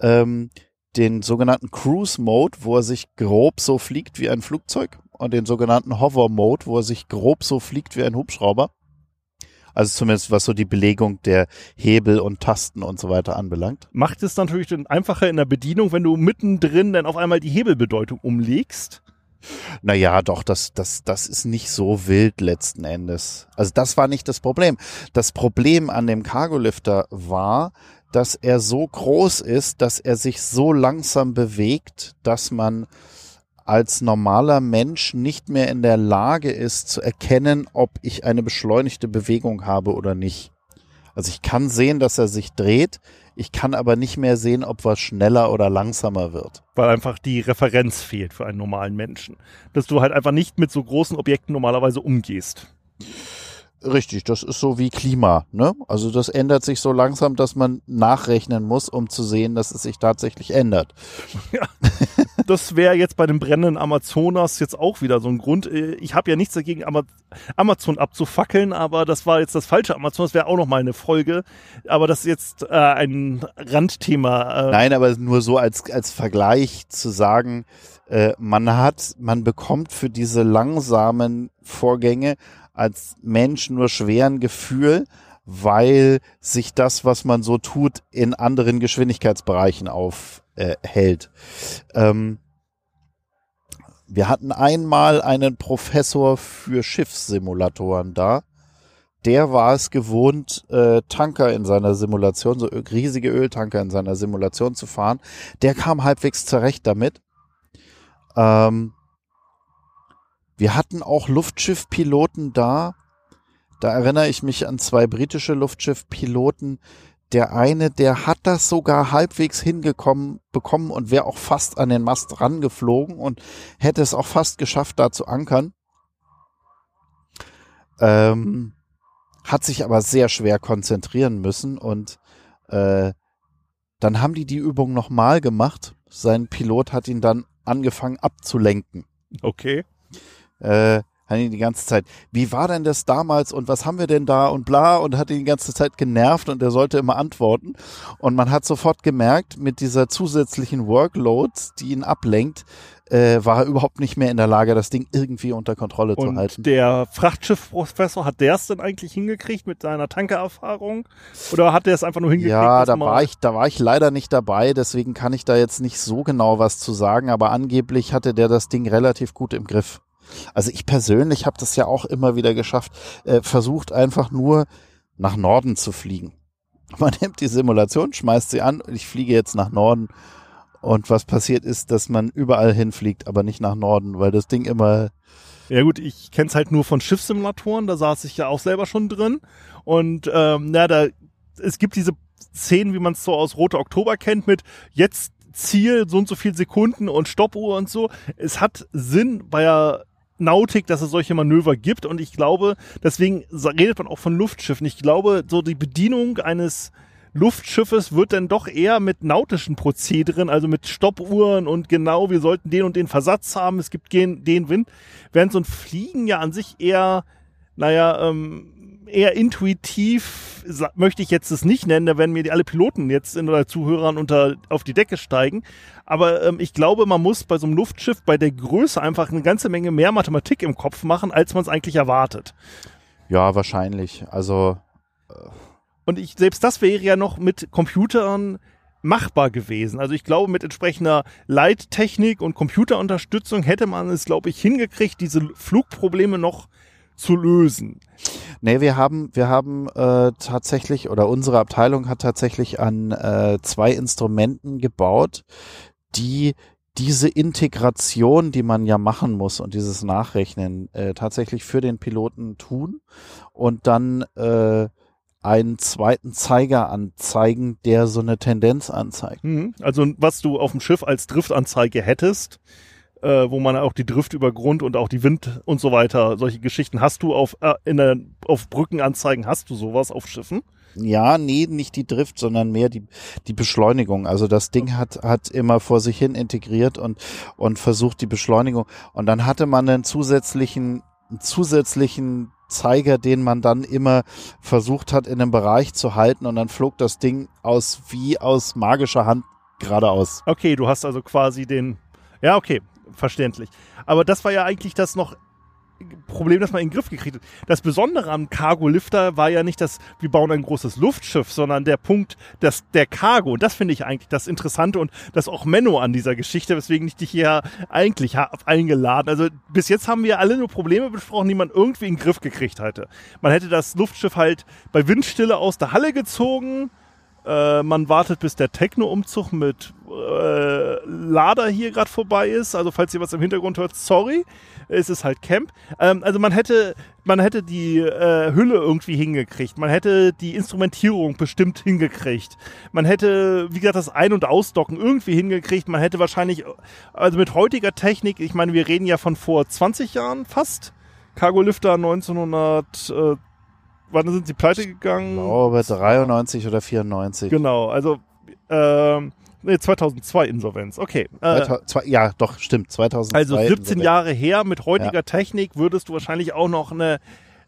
Ähm, den sogenannten Cruise Mode, wo er sich grob so fliegt wie ein Flugzeug, und den sogenannten Hover Mode, wo er sich grob so fliegt wie ein Hubschrauber. Also zumindest was so die Belegung der Hebel und Tasten und so weiter anbelangt. macht es natürlich dann einfacher in der Bedienung, wenn du mittendrin dann auf einmal die Hebelbedeutung umlegst. Naja, doch, das, das, das ist nicht so wild letzten Endes. Also das war nicht das Problem. Das Problem an dem Cargolifter war, dass er so groß ist, dass er sich so langsam bewegt, dass man als normaler Mensch nicht mehr in der Lage ist zu erkennen, ob ich eine beschleunigte Bewegung habe oder nicht. Also ich kann sehen, dass er sich dreht, ich kann aber nicht mehr sehen, ob was schneller oder langsamer wird. weil einfach die Referenz fehlt für einen normalen Menschen. Dass du halt einfach nicht mit so großen Objekten normalerweise umgehst. Richtig, das ist so wie Klima, ne? Also das ändert sich so langsam, dass man nachrechnen muss, um zu sehen, dass es sich tatsächlich ändert. Das wäre jetzt bei dem brennenden Amazonas jetzt auch wieder so ein Grund. Ich habe ja nichts dagegen, Ama Amazon abzufackeln, aber das war jetzt das falsche Amazon. Das wäre auch noch mal eine Folge. Aber das ist jetzt äh, ein Randthema. Äh, Nein, aber nur so als, als Vergleich zu sagen, äh, man hat, man bekommt für diese langsamen Vorgänge als Mensch nur schweren Gefühl, weil sich das, was man so tut, in anderen Geschwindigkeitsbereichen auf, äh. Ähm, wir hatten einmal einen Professor für Schiffssimulatoren da. Der war es gewohnt, äh, Tanker in seiner Simulation, so riesige Öltanker in seiner Simulation zu fahren. Der kam halbwegs zurecht damit. Ähm, wir hatten auch Luftschiffpiloten da. Da erinnere ich mich an zwei britische Luftschiffpiloten. Der eine, der hat das sogar halbwegs hingekommen bekommen und wäre auch fast an den Mast rangeflogen und hätte es auch fast geschafft, da zu ankern. Ähm, hat sich aber sehr schwer konzentrieren müssen und äh, dann haben die die Übung nochmal gemacht. Sein Pilot hat ihn dann angefangen abzulenken. Okay. Äh, hat ihn die ganze Zeit, wie war denn das damals und was haben wir denn da und bla und hat ihn die ganze Zeit genervt und er sollte immer antworten. Und man hat sofort gemerkt, mit dieser zusätzlichen Workload, die ihn ablenkt, äh, war er überhaupt nicht mehr in der Lage, das Ding irgendwie unter Kontrolle Und zu halten. der Frachtschiffprofessor, hat der es denn eigentlich hingekriegt mit seiner Tankererfahrung? Oder hat der es einfach nur hingekriegt? Ja, da war ich, da war ich leider nicht dabei, deswegen kann ich da jetzt nicht so genau was zu sagen, aber angeblich hatte der das Ding relativ gut im Griff. Also ich persönlich habe das ja auch immer wieder geschafft, äh, versucht einfach nur nach Norden zu fliegen. Man nimmt die Simulation, schmeißt sie an und ich fliege jetzt nach Norden. Und was passiert ist, dass man überall hinfliegt, aber nicht nach Norden, weil das Ding immer Ja gut, ich kenne es halt nur von Schiffssimulatoren, da saß ich ja auch selber schon drin. Und ähm, na, da es gibt diese Szenen, wie man es so aus Rote Oktober kennt, mit jetzt Ziel, so und so viel Sekunden und Stoppuhr und so. Es hat Sinn bei der Nautik, dass es solche Manöver gibt. Und ich glaube, deswegen redet man auch von Luftschiffen. Ich glaube, so die Bedienung eines Luftschiffes wird dann doch eher mit nautischen Prozederen, also mit Stoppuhren und genau, wir sollten den und den Versatz haben, es gibt den Wind, während so ein Fliegen ja an sich eher, naja, ähm, eher intuitiv, möchte ich jetzt es nicht nennen, da werden mir die, alle Piloten jetzt in oder Zuhörern unter, auf die Decke steigen. Aber ähm, ich glaube, man muss bei so einem Luftschiff bei der Größe einfach eine ganze Menge mehr Mathematik im Kopf machen, als man es eigentlich erwartet. ja wahrscheinlich. Also Und ich, selbst das wäre ja noch mit Computern machbar gewesen. Also ich glaube, mit entsprechender Leittechnik und Computerunterstützung hätte man es, glaube ich, hingekriegt, diese Flugprobleme noch zu lösen. Nee, wir haben, wir haben äh, tatsächlich, oder unsere Abteilung hat tatsächlich an äh, zwei Instrumenten gebaut, die diese Integration, die man ja machen muss und dieses Nachrechnen äh, tatsächlich für den Piloten tun und dann äh, einen zweiten Zeiger anzeigen, der so eine Tendenz anzeigt. Mhm. Also was du auf dem Schiff als Driftanzeige hättest, äh, wo man auch die Drift über Grund und auch die Wind und so weiter, solche Geschichten hast du auf, äh, in der, auf Brückenanzeigen, hast du sowas auf Schiffen? Ja, nee, nicht die Drift, sondern mehr die, die Beschleunigung. Also das Ding hat, hat immer vor sich hin integriert und, und versucht die Beschleunigung. Und dann hatte man einen zusätzlichen, einen zusätzlichen Zeiger, den man dann immer versucht hat, in einem Bereich zu halten und dann flog das Ding aus, wie aus magischer Hand geradeaus. Okay, du hast also quasi den. Ja, okay, verständlich. Aber das war ja eigentlich das noch Problem, das man in den Griff gekriegt hat. Das Besondere am Cargo-Lifter war ja nicht, dass wir bauen ein großes Luftschiff, sondern der Punkt, dass der Cargo, und das finde ich eigentlich das Interessante und das auch Menno an dieser Geschichte, weswegen ich dich hier eigentlich habe eingeladen. Also bis jetzt haben wir alle nur Probleme besprochen, die man irgendwie in den Griff gekriegt hatte. Man hätte das Luftschiff halt bei Windstille aus der Halle gezogen, äh, man wartet, bis der Techno-Umzug mit äh, Lader hier gerade vorbei ist. Also falls ihr was im Hintergrund hört, sorry. Es ist halt Camp. Ähm, also man hätte, man hätte die äh, Hülle irgendwie hingekriegt. Man hätte die Instrumentierung bestimmt hingekriegt. Man hätte, wie gesagt, das Ein- und Ausdocken irgendwie hingekriegt. Man hätte wahrscheinlich, also mit heutiger Technik, ich meine, wir reden ja von vor 20 Jahren fast. Cargo Lifter 1900, äh, wann sind sie pleite gegangen? Ich glaube 93 oder 94. Genau, also ähm, nee, 2002 Insolvenz. Okay. Äh, 2000 zwei- ja, doch, stimmt. 2002. also 17 Jahre her mit heutiger Ja. Technik würdest du wahrscheinlich auch noch eine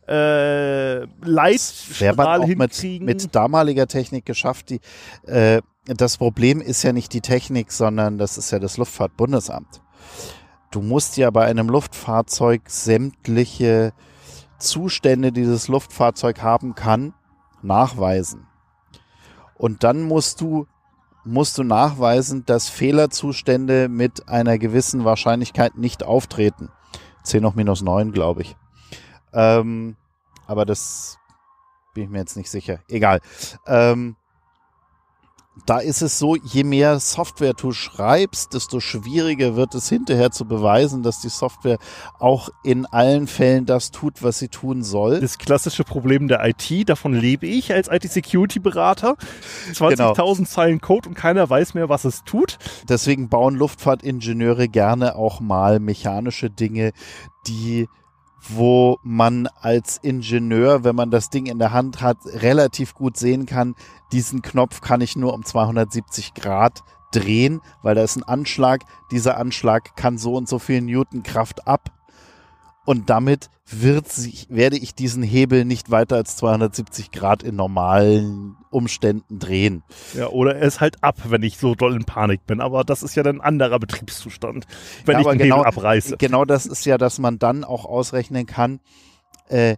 äh, wäre man Leitstrahl auch mit, hinkriegen. mit damaliger Technik geschafft. Die, äh, das Problem ist ja nicht die Technik, sondern das ist ja das Luftfahrtbundesamt. Du musst ja bei einem Luftfahrzeug sämtliche Zustände, die dieses Luftfahrzeug haben kann, nachweisen. Und dann musst du musst du nachweisen, dass Fehlerzustände mit einer gewissen Wahrscheinlichkeit nicht auftreten. 10 hoch minus 9, glaube ich. Ähm, aber das bin ich mir jetzt nicht sicher. Egal. Ähm, da ist es so, je mehr Software du schreibst, desto schwieriger wird es hinterher zu beweisen, dass die Software auch in allen Fällen das tut, was sie tun soll. Das klassische Problem der IT, davon lebe ich als IT-Security-Berater. 20.000 genau. Zeilen Code und keiner weiß mehr, was es tut. Deswegen bauen Luftfahrtingenieure gerne auch mal mechanische Dinge, die wo man als Ingenieur, wenn man das Ding in der Hand hat, relativ gut sehen kann, diesen Knopf kann ich nur um 270 Grad drehen, weil da ist ein Anschlag. Dieser Anschlag kann so und so viel Newton Kraft ab. Und damit wird sich, werde ich diesen Hebel nicht weiter als 270 Grad in normalen Umständen drehen. Ja, oder er ist halt ab, wenn ich so doll in Panik bin. Aber das ist ja dann ein anderer Betriebszustand, wenn ja, ich den genau, Hebel abreiße. Genau das ist ja, dass man dann auch ausrechnen kann, äh,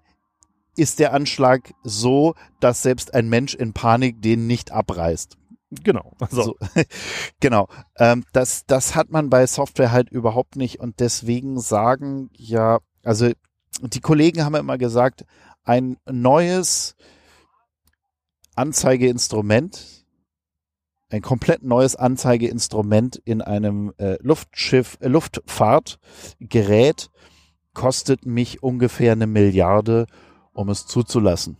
ist der Anschlag so, dass selbst ein Mensch in Panik den nicht abreißt. Genau. So. so. genau. Ähm, das, das hat man bei Software halt überhaupt nicht und deswegen sagen ja, also die Kollegen haben immer gesagt, ein neues Anzeigeinstrument, ein komplett neues Anzeigeinstrument in einem äh, Luftschiff, äh, Luftfahrtgerät kostet mich ungefähr eine Milliarde um es zuzulassen.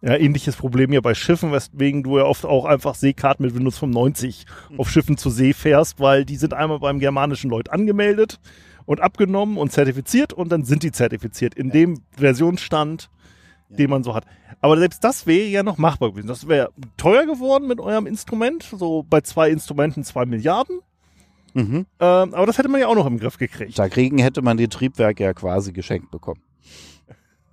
Ja, ähnliches Problem ja bei Schiffen, weswegen du ja oft auch einfach Seekarten mit Windows 95 mhm. auf Schiffen zur See fährst, weil die sind einmal beim germanischen Leut angemeldet und abgenommen und zertifiziert und dann sind die zertifiziert in ja. dem Versionsstand, ja. den man so hat. Aber selbst das wäre ja noch machbar gewesen. Das wäre teuer geworden mit eurem Instrument, so bei zwei Instrumenten zwei Milliarden. Mhm. Ähm, aber das hätte man ja auch noch im Griff gekriegt. Dagegen hätte man die Triebwerke ja quasi geschenkt bekommen.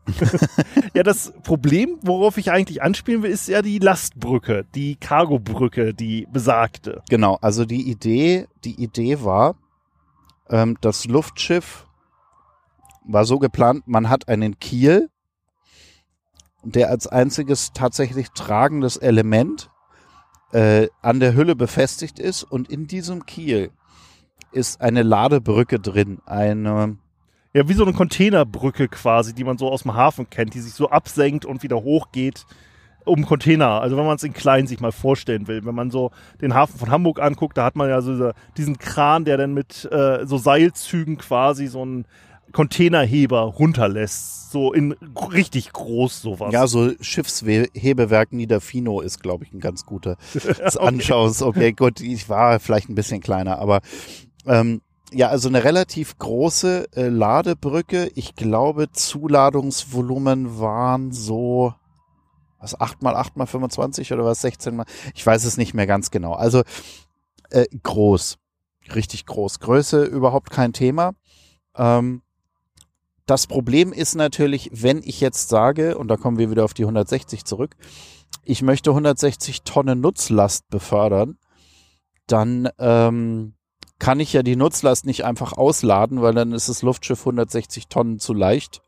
ja, das Problem, worauf ich eigentlich anspielen will, ist ja die Lastbrücke, die Cargobrücke, die besagte. Genau, also die Idee, die Idee war, ähm, das Luftschiff war so geplant, man hat einen Kiel, der als einziges tatsächlich tragendes Element äh, an der Hülle befestigt ist. Und in diesem Kiel ist eine Ladebrücke drin, eine ja, wie so eine Containerbrücke quasi, die man so aus dem Hafen kennt, die sich so absenkt und wieder hochgeht um Container. Also wenn man es in klein sich mal vorstellen will. Wenn man so den Hafen von Hamburg anguckt, da hat man ja so diesen Kran, der dann mit äh, so Seilzügen quasi so einen Containerheber runterlässt. So in richtig groß sowas. Ja, so Schiffshebewerk Niederfino ist, glaube ich, ein ganz guter okay. Gut, ich war vielleicht ein bisschen kleiner, aber ähm, ja, also eine relativ große äh, Ladebrücke. Ich glaube, Zuladungsvolumen waren so was 8 mal 8 mal 25 oder was 16 mal. Ich weiß es nicht mehr ganz genau. Also äh, groß. Richtig groß. Größe überhaupt kein Thema. Ähm, das Problem ist natürlich, wenn ich jetzt sage, und da kommen wir wieder auf die 160 zurück, ich möchte 160 Tonnen Nutzlast befördern, dann ähm, kann ich ja die Nutzlast nicht einfach ausladen, weil dann ist das Luftschiff 160 Tonnen zu leicht.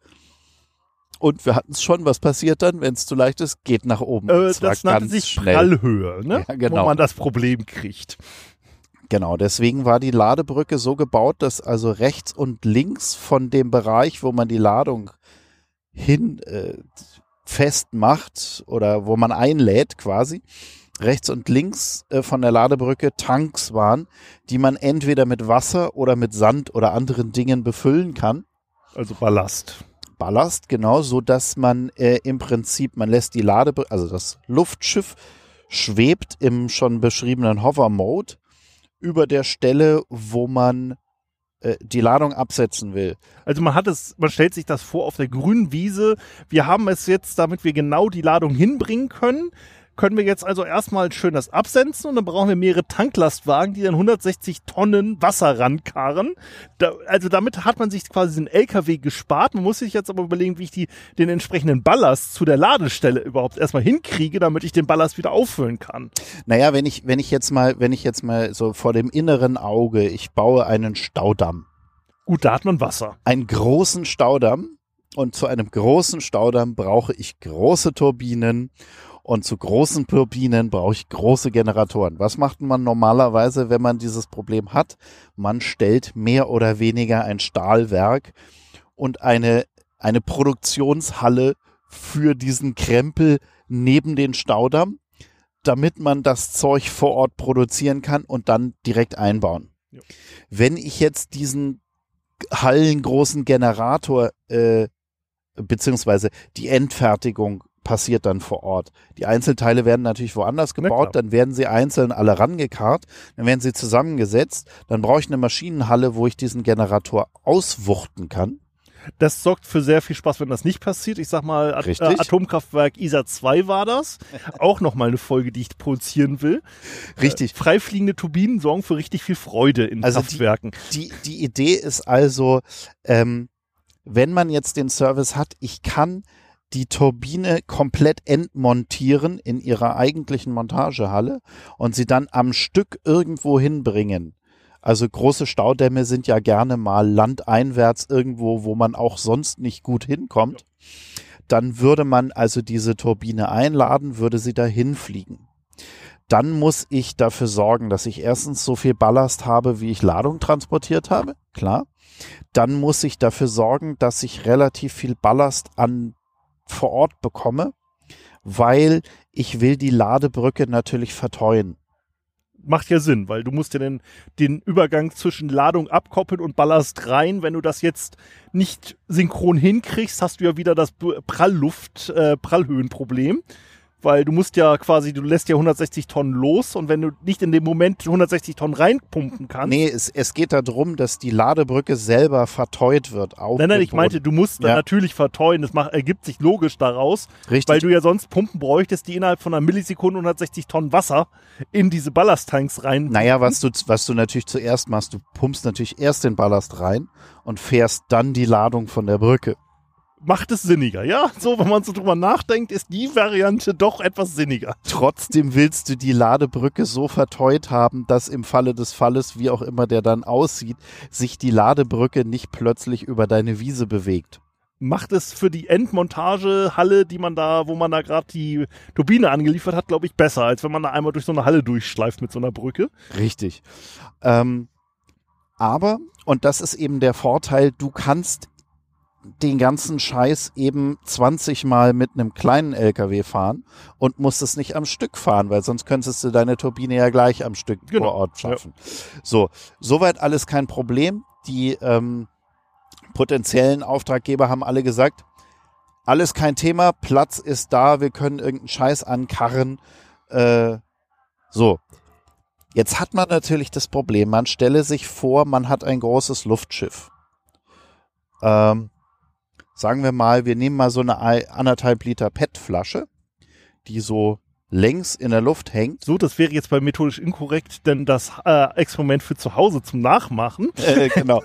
Und wir hatten es schon, was passiert dann, wenn es zu leicht ist? Geht nach oben. Äh, das nannte sich schnell. Prallhöhe, ne? Ja, genau. wo man das Problem kriegt. Genau, deswegen war die Ladebrücke so gebaut, dass also rechts und links von dem Bereich, wo man die Ladung hin äh, festmacht oder wo man einlädt quasi, rechts und links äh, von der Ladebrücke Tanks waren, die man entweder mit Wasser oder mit Sand oder anderen Dingen befüllen kann. Also Ballast. Ballast, genau, so dass man äh, im Prinzip, man lässt die Ladebrücke, also das Luftschiff schwebt im schon beschriebenen Hover-Mode über der Stelle, wo man äh, die Ladung absetzen will. Also man hat es, man stellt sich das vor auf der grünen Wiese. Wir haben es jetzt, damit wir genau die Ladung hinbringen können, können wir jetzt also erstmal schön das absenzen und dann brauchen wir mehrere Tanklastwagen, die dann 160 Tonnen Wasser rankarren. Da, also damit hat man sich quasi den LKW gespart. Man muss sich jetzt aber überlegen, wie ich die, den entsprechenden Ballast zu der Ladestelle überhaupt erstmal hinkriege, damit ich den Ballast wieder auffüllen kann. Naja, wenn ich, wenn ich jetzt mal, wenn ich jetzt mal so vor dem inneren Auge, ich baue einen Staudamm. Gut, da hat man Wasser. Einen großen Staudamm. Und zu einem großen Staudamm brauche ich große Turbinen Und zu großen Turbinen brauche ich große Generatoren. Was macht man normalerweise, wenn man dieses Problem hat? Man stellt mehr oder weniger ein Stahlwerk und eine, eine Produktionshalle für diesen Krempel neben den Staudamm, damit man das Zeug vor Ort produzieren kann und dann direkt einbauen. Ja. Wenn ich jetzt diesen hallengroßen Generator äh, beziehungsweise die Endfertigung passiert dann vor Ort. Die Einzelteile werden natürlich woanders gebaut, dann werden sie einzeln alle rangekarrt, dann werden sie zusammengesetzt, dann brauche ich eine Maschinenhalle, wo ich diesen Generator auswuchten kann. Das sorgt für sehr viel Spaß, wenn das nicht passiert. Ich sag mal, At Richtig. äh, Atomkraftwerk ISA 2 war das. Auch nochmal eine Folge, die ich produzieren will. Richtig. Äh, freifliegende Turbinen sorgen für richtig viel Freude in Also die- Kraftwerken. Die, die Idee ist also, ähm, wenn man jetzt den Service hat, ich kann die Turbine komplett entmontieren in ihrer eigentlichen Montagehalle und sie dann am Stück irgendwo hinbringen. Also große Staudämme sind ja gerne mal landeinwärts irgendwo, wo man auch sonst nicht gut hinkommt. Dann würde man also diese Turbine einladen, würde sie dahin fliegen. Dann muss ich dafür sorgen, dass ich erstens so viel Ballast habe, wie ich Ladung transportiert habe. Klar. Dann muss ich dafür sorgen, dass ich relativ viel Ballast an vor Ort bekomme, weil ich will die Ladebrücke natürlich verteuen. Macht ja Sinn, weil du musst ja den, den Übergang zwischen Ladung abkoppeln und Ballast rein. Wenn du das jetzt nicht synchron hinkriegst, hast du ja wieder das Prallluft, äh, Prallhöhenproblem. Weil du musst ja quasi, du lässt ja 160 Tonnen los und wenn du nicht in dem Moment 160 Tonnen reinpumpen kannst. Nee, es, es geht darum, dass die Ladebrücke selber verteut wird. Auf Nein, nein, ich meinte, du musst Ja. natürlich verteuen. Das macht, ergibt sich logisch daraus, Richtig. weil du ja sonst Pumpen bräuchtest, die innerhalb von einer Millisekunde 160 Tonnen Wasser in diese Ballasttanks rein. Naja, was du, was du natürlich zuerst machst, du pumpst natürlich erst den Ballast rein und fährst dann die Ladung von der Brücke. Macht es sinniger, ja? So, wenn man so drüber nachdenkt, ist die Variante doch etwas sinniger. Trotzdem willst du die Ladebrücke so verteut haben, dass im Falle des Falles, wie auch immer der dann aussieht, sich die Ladebrücke nicht plötzlich über deine Wiese bewegt. Macht es für die Endmontagehalle, die man da, wo man da gerade die Turbine angeliefert hat, glaube ich, besser, als wenn man da einmal durch so eine Halle durchschleift mit so einer Brücke. Richtig. Ähm, aber, und das ist eben der Vorteil, du kannst den ganzen Scheiß eben 20 Mal mit einem kleinen LKW fahren und musst es nicht am Stück fahren, weil sonst könntest du deine Turbine ja gleich am Stück Genau, vor Ort schaffen. So, soweit alles kein Problem. Die ähm, potenziellen Auftraggeber haben alle gesagt, alles kein Thema, Platz ist da, wir können irgendeinen Scheiß ankarren. Äh, so, Jetzt hat man natürlich das Problem, man stelle sich vor, man hat ein großes Luftschiff. Ähm, sagen wir mal, wir nehmen mal so eine ei- anderthalb Liter PET-Flasche, die so längs in der Luft hängt. So, das wäre jetzt bei methodisch inkorrekt, denn das äh, Experiment für zu Hause zum Nachmachen. Äh, genau.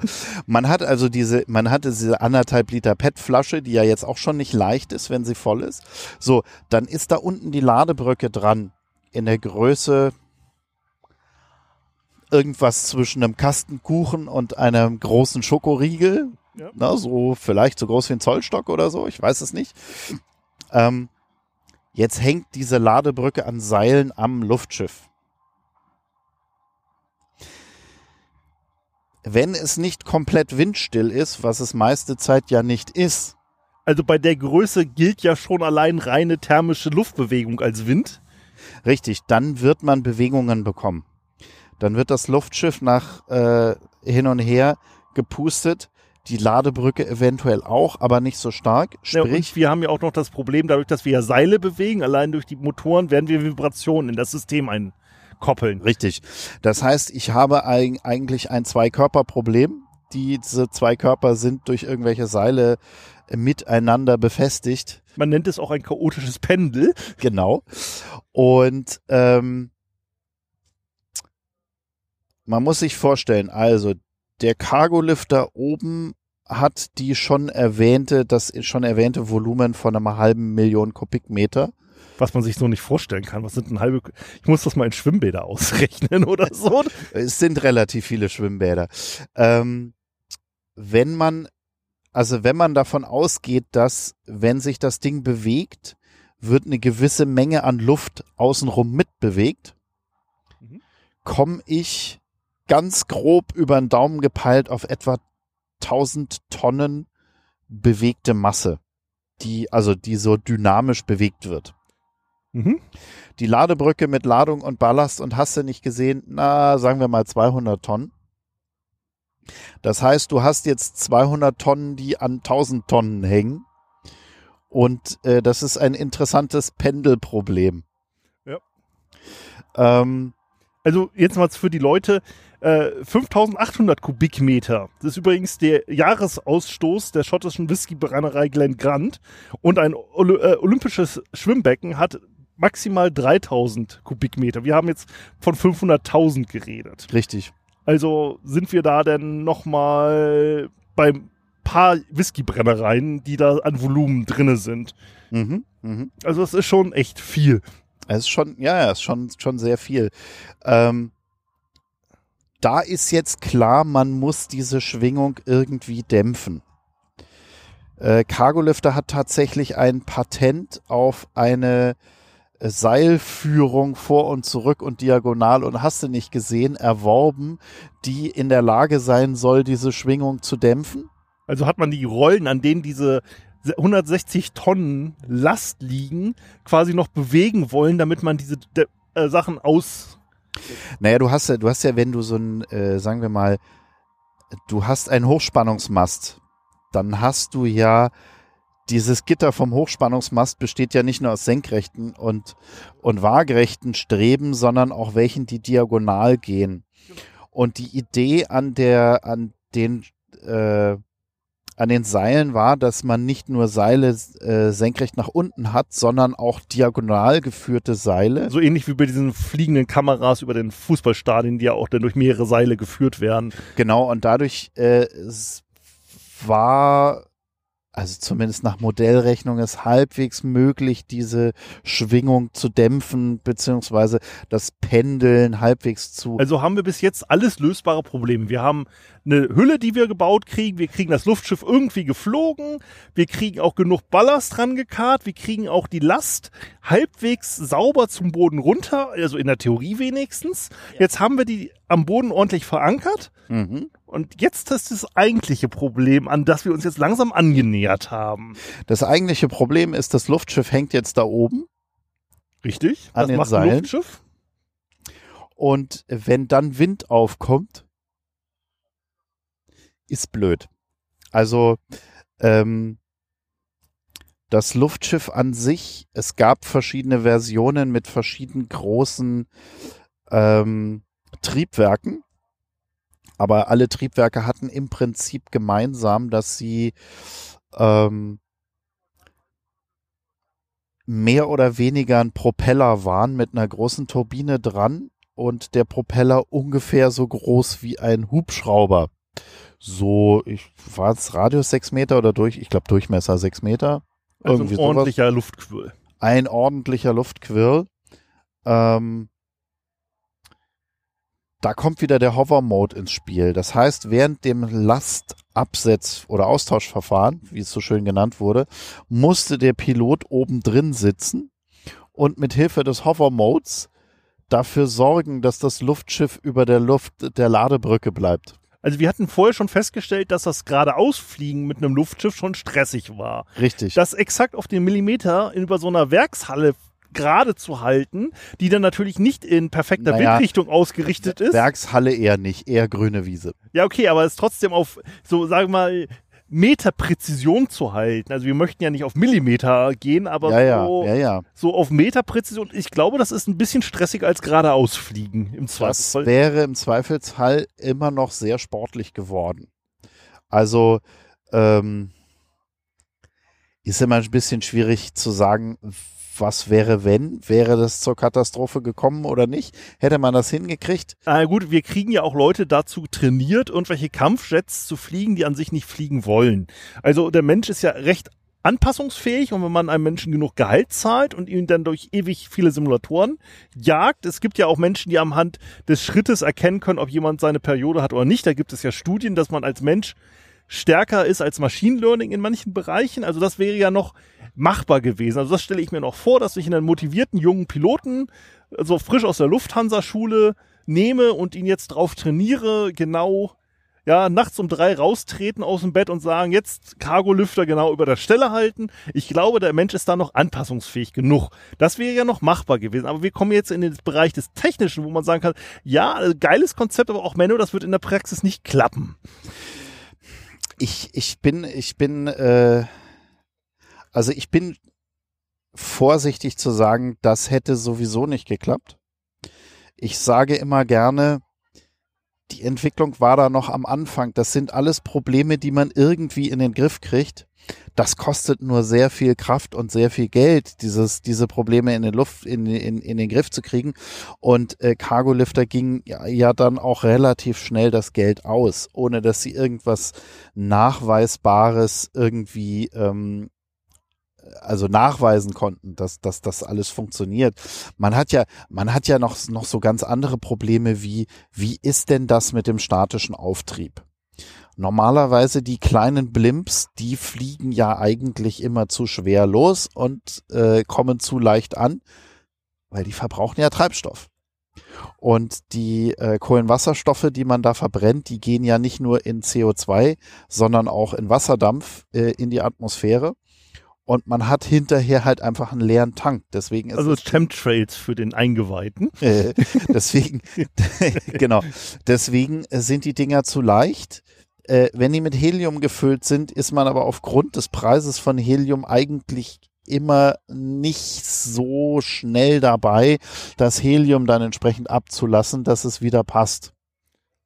Man hat also diese, man hatte diese anderthalb Liter PET-Flasche, die ja jetzt auch schon nicht leicht ist, wenn sie voll ist. So, dann ist da unten die Ladebrücke dran in der Größe irgendwas zwischen einem Kastenkuchen und einem großen Schokoriegel. Ja. Na, so vielleicht so groß wie ein Zollstock oder so, ich weiß es nicht. Ähm, jetzt hängt diese Ladebrücke an Seilen am Luftschiff. Wenn es nicht komplett windstill ist, was es meiste Zeit ja nicht ist, Also bei der Größe gilt ja schon allein reine thermische Luftbewegung als Wind. Richtig, dann wird man Bewegungen bekommen. Dann wird das Luftschiff nach äh, hin und her gepustet, die Ladebrücke eventuell auch, aber nicht so stark. Ja, Sprich, und wir haben ja auch noch das Problem, dadurch, dass wir ja Seile bewegen, allein durch die Motoren werden wir Vibrationen in das System einkoppeln. richtig. Das heißt, ich habe eig eigentlich ein Zwei-Körper-Problem. Diese zwei Körper sind durch irgendwelche Seile miteinander befestigt. Man nennt es auch ein chaotisches Pendel. Genau. Und ähm, man muss sich vorstellen, also der Cargolifter oben hat die schon erwähnte, das schon erwähnte Volumen von einer halben Million Kubikmeter. Was man sich so nicht vorstellen kann. Was sind ein halbe. Ich muss das mal in Schwimmbäder ausrechnen oder so. Es sind relativ viele Schwimmbäder. Ähm, wenn man, also wenn man davon ausgeht, dass wenn sich das Ding bewegt, wird eine gewisse Menge an Luft außenrum mitbewegt, Mhm. komme ich ganz grob über den Daumen gepeilt auf etwa 1000 Tonnen bewegte Masse, die also die so dynamisch bewegt wird. Mhm. Die Ladebrücke mit Ladung und Ballast und hast du nicht gesehen, na, sagen wir mal 200 Tonnen. Das heißt, du hast jetzt 200 Tonnen, die an 1000 Tonnen hängen. Und äh, das ist ein interessantes Pendelproblem. Ja. Ähm, Also jetzt mal für die Leute, äh, 5800 Kubikmeter. Das ist übrigens der Jahresausstoß der schottischen Whiskybrennerei Glen Grant. Und ein Oly äh, olympisches Schwimmbecken hat maximal 3000 Kubikmeter. Wir haben jetzt von 500.000 geredet. richtig. Also sind wir da denn nochmal beim paar Whiskybrennereien, die da an Volumen drinne sind. Mhm, mhm. Also es ist schon echt viel. Es ist schon, ja, ja, es ist schon, schon sehr viel. Ähm, da ist jetzt klar, man muss diese Schwingung irgendwie dämpfen. Äh, Cargolifter hat tatsächlich ein Patent auf eine äh, Seilführung vor und zurück und diagonal und hast du nicht gesehen, erworben, die in der Lage sein soll, diese Schwingung zu dämpfen. Also hat man die Rollen, an denen diese 160 Tonnen Last liegen, quasi noch bewegen wollen, damit man diese de- äh, Sachen aus. Naja, du hast ja, du hast ja, wenn du so ein, äh, sagen wir mal, du hast einen Hochspannungsmast, dann hast du ja dieses Gitter vom Hochspannungsmast besteht ja nicht nur aus senkrechten und, und waagerechten Streben, sondern auch welchen, die diagonal gehen. Und die Idee an der, an den, äh, an den Seilen war, dass man nicht nur Seile äh, senkrecht nach unten hat, sondern auch diagonal geführte Seile. So ähnlich wie bei diesen fliegenden Kameras über den Fußballstadien, die ja auch dann durch mehrere Seile geführt werden. Genau, und dadurch äh, war, also zumindest nach Modellrechnung, es halbwegs möglich, diese Schwingung zu dämpfen, beziehungsweise das Pendeln halbwegs zu. Also haben wir bis jetzt alles lösbare Probleme. Wir haben eine Hülle, die wir gebaut kriegen. Wir kriegen das Luftschiff irgendwie geflogen. Wir kriegen auch genug Ballast dran gekarrt. Wir kriegen auch die Last halbwegs sauber zum Boden runter. Also in der Theorie wenigstens. Jetzt haben wir die am Boden ordentlich verankert. Mhm. Und jetzt ist das eigentliche Problem, an das wir uns jetzt langsam angenähert haben. Das eigentliche Problem ist, das Luftschiff hängt jetzt da oben Richtig? An Was den macht ein Seilen. Luftschiff? und wenn dann Wind aufkommt, ist blöd. Also ähm, das Luftschiff an sich, es gab verschiedene Versionen mit verschiedenen großen ähm, Triebwerken, aber alle Triebwerke hatten im Prinzip gemeinsam, dass sie ähm, mehr oder weniger ein Propeller waren mit einer großen Turbine dran und der Propeller ungefähr so groß wie ein Hubschrauber. So, ich war es Radius sechs Meter oder durch, ich glaube Durchmesser sechs Meter. Also ein sowas. ordentlicher Luftquirl. Ein ordentlicher Luftquirl. Ähm, da kommt wieder der Hover-Mode ins Spiel. Das heißt, während dem Lastabsetz- oder Austauschverfahren, wie es so schön genannt wurde, musste der Pilot oben drin sitzen und mit Hilfe des Hover-Modes dafür sorgen, dass das Luftschiff über der Luft der Ladebrücke bleibt. Also wir hatten vorher schon festgestellt, dass das geradeausfliegen mit einem Luftschiff schon stressig war. Richtig. Das exakt auf den Millimeter in über so einer Werkshalle gerade zu halten, die dann natürlich nicht in perfekter Naja, Windrichtung ausgerichtet ist. Werkshalle eher nicht, eher grüne Wiese. Ja, okay, aber es ist trotzdem auf, so sagen wir mal, Meterpräzision zu halten. Also wir möchten ja nicht auf Millimeter gehen, aber Ja, ja, so, ja, ja. so auf Meterpräzision. Ich glaube, das ist ein bisschen stressiger als geradeausfliegen im Das Zweifelsfall. wäre im Zweifelsfall immer noch sehr sportlich geworden. Also ähm, ist immer ein bisschen schwierig zu sagen, was wäre, wenn? Wäre das zur Katastrophe gekommen oder nicht? Hätte man das hingekriegt? Ah, gut, wir kriegen ja auch Leute dazu trainiert, irgendwelche Kampfjets zu fliegen, die an sich nicht fliegen wollen. Also der Mensch ist ja recht anpassungsfähig und wenn man einem Menschen genug Gehalt zahlt und ihn dann durch ewig viele Simulatoren jagt, es gibt ja auch Menschen, die am Hand des Schrittes erkennen können, ob jemand seine Periode hat oder nicht. Da gibt es ja Studien, dass man als Mensch stärker ist als Machine Learning in manchen Bereichen. Also das wäre ja noch machbar gewesen. Also das stelle ich mir noch vor, dass ich einen motivierten jungen Piloten so frisch aus der Lufthansa-Schule nehme und ihn jetzt drauf trainiere, genau ja, nachts um drei raustreten aus dem Bett und sagen, jetzt Cargo-Lüfter genau über der Stelle halten. Ich glaube, der Mensch ist da noch anpassungsfähig genug. Das wäre ja noch machbar gewesen. Aber wir kommen jetzt in den Bereich des Technischen, wo man sagen kann, ja, geiles Konzept, aber auch Menno, das wird in der Praxis nicht klappen. Ich, ich bin, ich bin, äh, also ich bin vorsichtig zu sagen, das hätte sowieso nicht geklappt. Ich sage immer gerne, die Entwicklung war da noch am Anfang. Das sind alles Probleme, die man irgendwie in den Griff kriegt. Das kostet nur sehr viel Kraft und sehr viel Geld, dieses, diese Probleme in den Luft, in, in, in den Griff zu kriegen. Und äh, Cargo Lifter ging ja, ja dann auch relativ schnell das Geld aus, ohne dass sie irgendwas Nachweisbares irgendwie ähm, also nachweisen konnten, dass, dass das alles funktioniert. Man hat ja, man hat ja noch, noch so ganz andere Probleme wie, wie ist denn das mit dem statischen Auftrieb? Normalerweise die kleinen Blimps, die fliegen ja eigentlich immer zu schwer los und äh, kommen zu leicht an, weil die verbrauchen ja Treibstoff. Und die äh, Kohlenwasserstoffe, die man da verbrennt, die gehen ja nicht nur in CO2, sondern auch in Wasserdampf äh, in die Atmosphäre und man hat hinterher halt einfach einen leeren Tank. Deswegen ist also Chemtrails für den Eingeweihten. Äh, deswegen, genau. Deswegen sind die Dinger zu leicht. Äh, wenn die mit Helium gefüllt sind, ist man aber aufgrund des Preises von Helium eigentlich immer nicht so schnell dabei, das Helium dann entsprechend abzulassen, dass es wieder passt.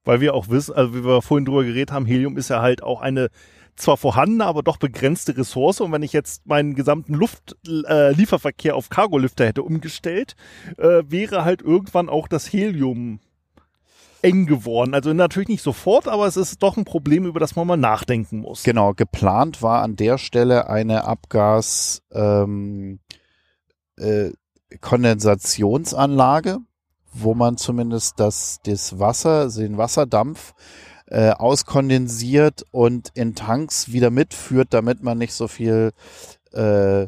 Weil wir auch wissen, also wie wir vorhin drüber geredet haben, Helium ist ja halt auch eine zwar vorhandene, aber doch begrenzte Ressource. Und wenn ich jetzt meinen gesamten Luftlieferverkehr äh, auf Cargolifter hätte umgestellt, äh, wäre halt irgendwann auch das Helium eng geworden. Also natürlich nicht sofort, aber es ist doch ein Problem, über das man mal nachdenken muss. Genau, geplant war an der Stelle eine Abgas ähm, äh, Kondensationsanlage, wo man zumindest das, das Wasser, den Wasserdampf äh, auskondensiert und in Tanks wieder mitführt, damit man nicht so viel äh,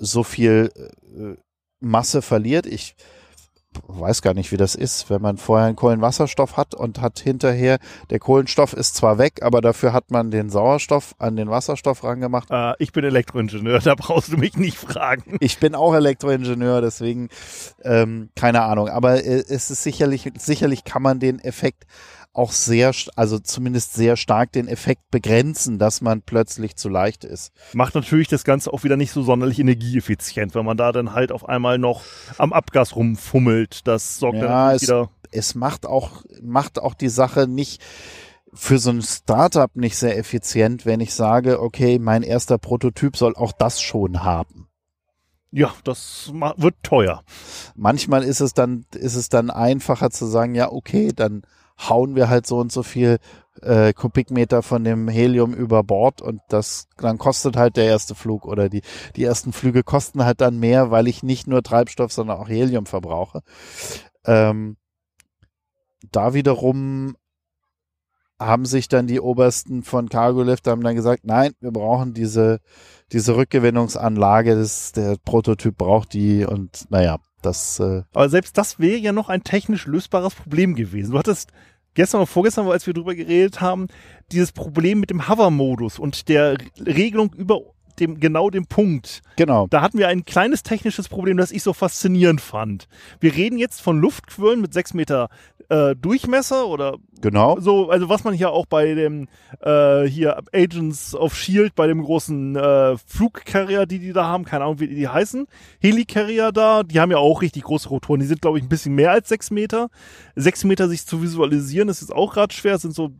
so viel äh, Masse verliert. Ich weiß gar nicht, wie das ist, wenn man vorher einen Kohlenwasserstoff hat und hat hinterher, der Kohlenstoff ist zwar weg, aber dafür hat man den Sauerstoff an den Wasserstoff rangemacht. Äh, ich bin Elektroingenieur, da brauchst du mich nicht fragen. Ich bin auch Elektroingenieur, deswegen ähm, keine Ahnung. Aber äh, es ist sicherlich, sicherlich kann man den Effekt auch sehr, also zumindest sehr stark den Effekt begrenzen, dass man plötzlich zu leicht ist. Macht natürlich das Ganze auch wieder nicht so sonderlich energieeffizient, wenn man da dann halt auf einmal noch am Abgas rumfummelt. Das sorgt ja, dann es, wieder. Es macht auch, macht auch die Sache nicht, für so ein Startup nicht sehr effizient, wenn ich sage, okay, mein erster Prototyp soll auch das schon haben. Ja, das wird teuer. Manchmal ist es dann, ist es dann einfacher zu sagen, ja, okay, dann hauen wir halt so und so viel äh, Kubikmeter von dem Helium über Bord und das dann kostet halt der erste Flug oder die die ersten Flüge kosten halt dann mehr, weil ich nicht nur Treibstoff, sondern auch Helium verbrauche. Ähm, da wiederum haben sich dann die Obersten von Cargolift haben dann gesagt, nein, wir brauchen diese diese Rückgewinnungsanlage, das, der Prototyp braucht die und naja, das. Äh Aber selbst das wäre ja noch ein technisch lösbares Problem gewesen. Du hattest gestern oder vorgestern, als wir drüber geredet haben, dieses Problem mit dem Hover-Modus und der Regelung über dem, genau dem Punkt. Genau. Da hatten wir ein kleines technisches Problem, das ich so faszinierend fand. Wir reden jetzt von Luftquirlen mit sechs Meter äh, Durchmesser oder genau so, also was man hier auch bei dem äh, hier Agents of Shield, bei dem großen äh, Flugcarrier, die die da haben, keine Ahnung, wie die heißen, Helicarrier da, die haben ja auch richtig große Rotoren, die sind glaube ich ein bisschen mehr als sechs Meter. Sechs Meter sich zu visualisieren, ist jetzt auch gerade schwer, sind so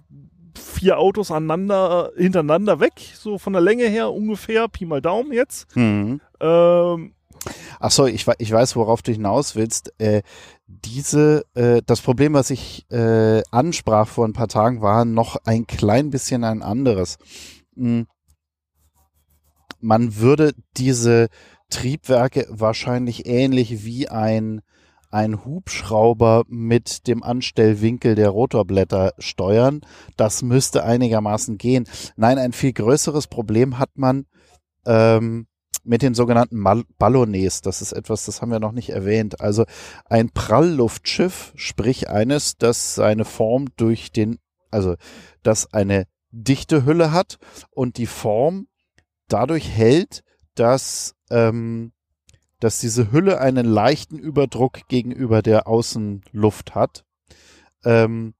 vier Autos aneinander, hintereinander weg, so von der Länge her ungefähr, Pi mal Daumen jetzt. Mhm. Ähm, Ach so, ich, ich weiß, worauf du hinaus willst. Äh, diese, äh, das Problem, was ich äh, ansprach vor ein paar Tagen, war noch ein klein bisschen ein anderes. Hm. Man würde diese Triebwerke wahrscheinlich ähnlich wie ein ein Hubschrauber mit dem Anstellwinkel der Rotorblätter steuern. Das müsste einigermaßen gehen. Nein, ein viel größeres Problem hat man ähm, mit den sogenannten Mal Ballonets. Das ist etwas, das haben wir noch nicht erwähnt. Also ein Prallluftschiff, sprich eines, das seine Form durch den, also das eine dichte Hülle hat und die Form dadurch hält, dass, ähm, dass diese Hülle einen leichten Überdruck gegenüber der Außenluft hat. Ähm,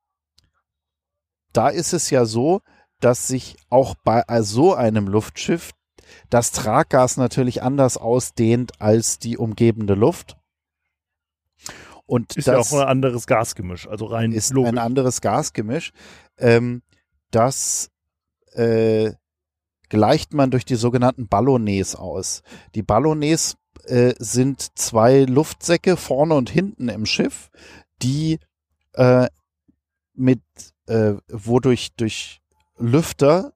da ist es ja so, dass sich auch bei so einem Luftschiff das Traggas natürlich anders ausdehnt als die umgebende Luft. Und ist das ja auch ein anderes Gasgemisch, also rein ist logisch. ein anderes Gasgemisch. Ähm, das äh, gleicht man durch die sogenannten Ballonets aus. Die Ballonets äh, sind zwei Luftsäcke vorne und hinten im Schiff, die äh, mit äh, wodurch durch Lüfter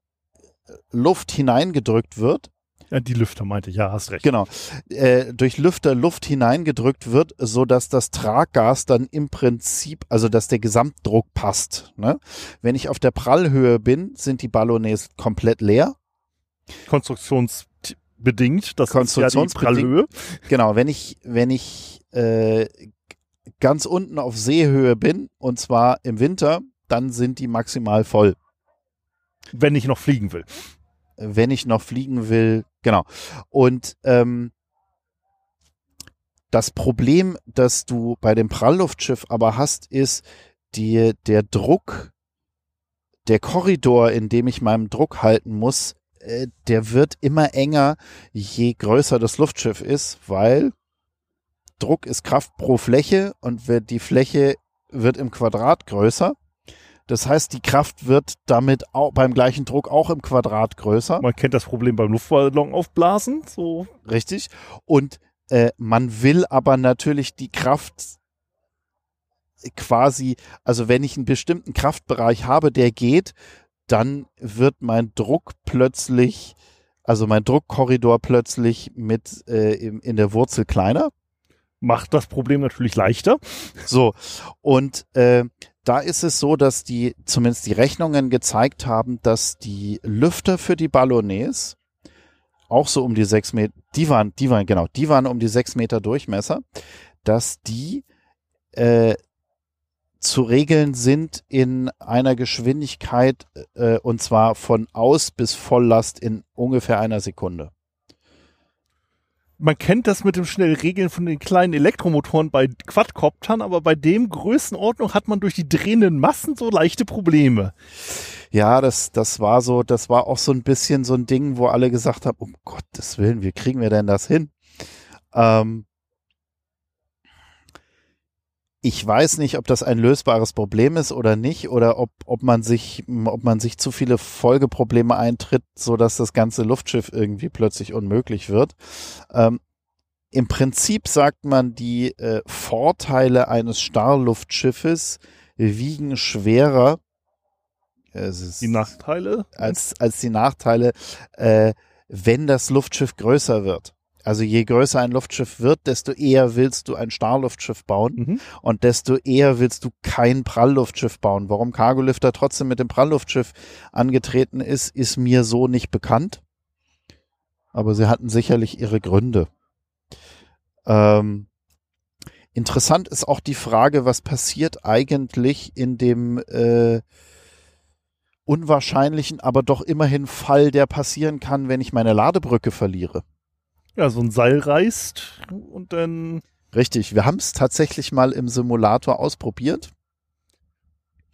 äh, Luft hineingedrückt wird. Ja, die Lüfter meinte ich, ja, hast recht. Genau. Äh, durch Lüfter Luft hineingedrückt wird, so dass das Traggas dann im Prinzip, also dass der Gesamtdruck passt. Ne? Wenn ich auf der Prallhöhe bin, sind die Ballonets komplett leer. Konstruktionsbedingt, das Konstruktionsbedingt, ja. Genau, wenn ich, wenn ich äh, ganz unten auf Seehöhe bin, und zwar im Winter, dann sind die maximal voll. Wenn ich noch fliegen will. Wenn ich noch fliegen will, genau. Und ähm, das Problem, das du bei dem Prallluftschiff aber hast, ist die, der Druck, der Korridor, in dem ich meinem Druck halten muss, äh, der wird immer enger, je größer das Luftschiff ist, weil Druck ist Kraft pro Fläche und die Fläche wird im Quadrat größer. Das heißt, die Kraft wird damit auch beim gleichen Druck auch im Quadrat größer. Man kennt das Problem beim Luftballon aufblasen, so. Richtig. Und äh, man will aber natürlich die Kraft quasi, also wenn ich einen bestimmten Kraftbereich habe, der geht, dann wird mein Druck plötzlich, also mein Druckkorridor plötzlich mit äh, in, in der Wurzel kleiner. Macht das Problem natürlich leichter. So, und äh, da ist es so, dass die, zumindest die Rechnungen gezeigt haben, dass die Lüfter für die Ballonets auch so um die sechs Meter, die waren, die waren, genau, die waren um die sechs Meter Durchmesser, dass die äh, zu regeln sind in einer Geschwindigkeit äh, und zwar von Aus bis Volllast in ungefähr einer Sekunde. Man kennt das mit dem Schnellregeln von den kleinen Elektromotoren bei Quadcoptern, aber bei dem Größenordnung hat man durch die drehenden Massen so leichte Probleme. Ja, das, das war so, das war auch so ein bisschen so ein Ding, wo alle gesagt haben, um Gottes Willen, wie kriegen wir denn das hin? Ähm, ich weiß nicht, ob das ein lösbares Problem ist oder nicht, oder ob, ob man sich, ob man sich zu viele Folgeprobleme eintritt, so dass das ganze Luftschiff irgendwie plötzlich unmöglich wird. Ähm, Im Prinzip sagt man, die äh, Vorteile eines Starrluftschiffes wiegen schwerer die Nachteile als als die Nachteile, äh, wenn das Luftschiff größer wird. Also je größer ein Luftschiff wird, desto eher willst du ein Starrluftschiff bauen mhm. und desto eher willst du kein Prallluftschiff bauen. Warum Cargolifter trotzdem mit dem Prallluftschiff angetreten ist, ist mir so nicht bekannt. Aber sie hatten sicherlich ihre Gründe. Ähm, interessant ist auch die Frage, was passiert eigentlich in dem äh, unwahrscheinlichen, aber doch immerhin Fall, der passieren kann, wenn ich meine Ladebrücke verliere ja, so ein Seil reißt und dann. Richtig, wir haben es tatsächlich mal im Simulator ausprobiert.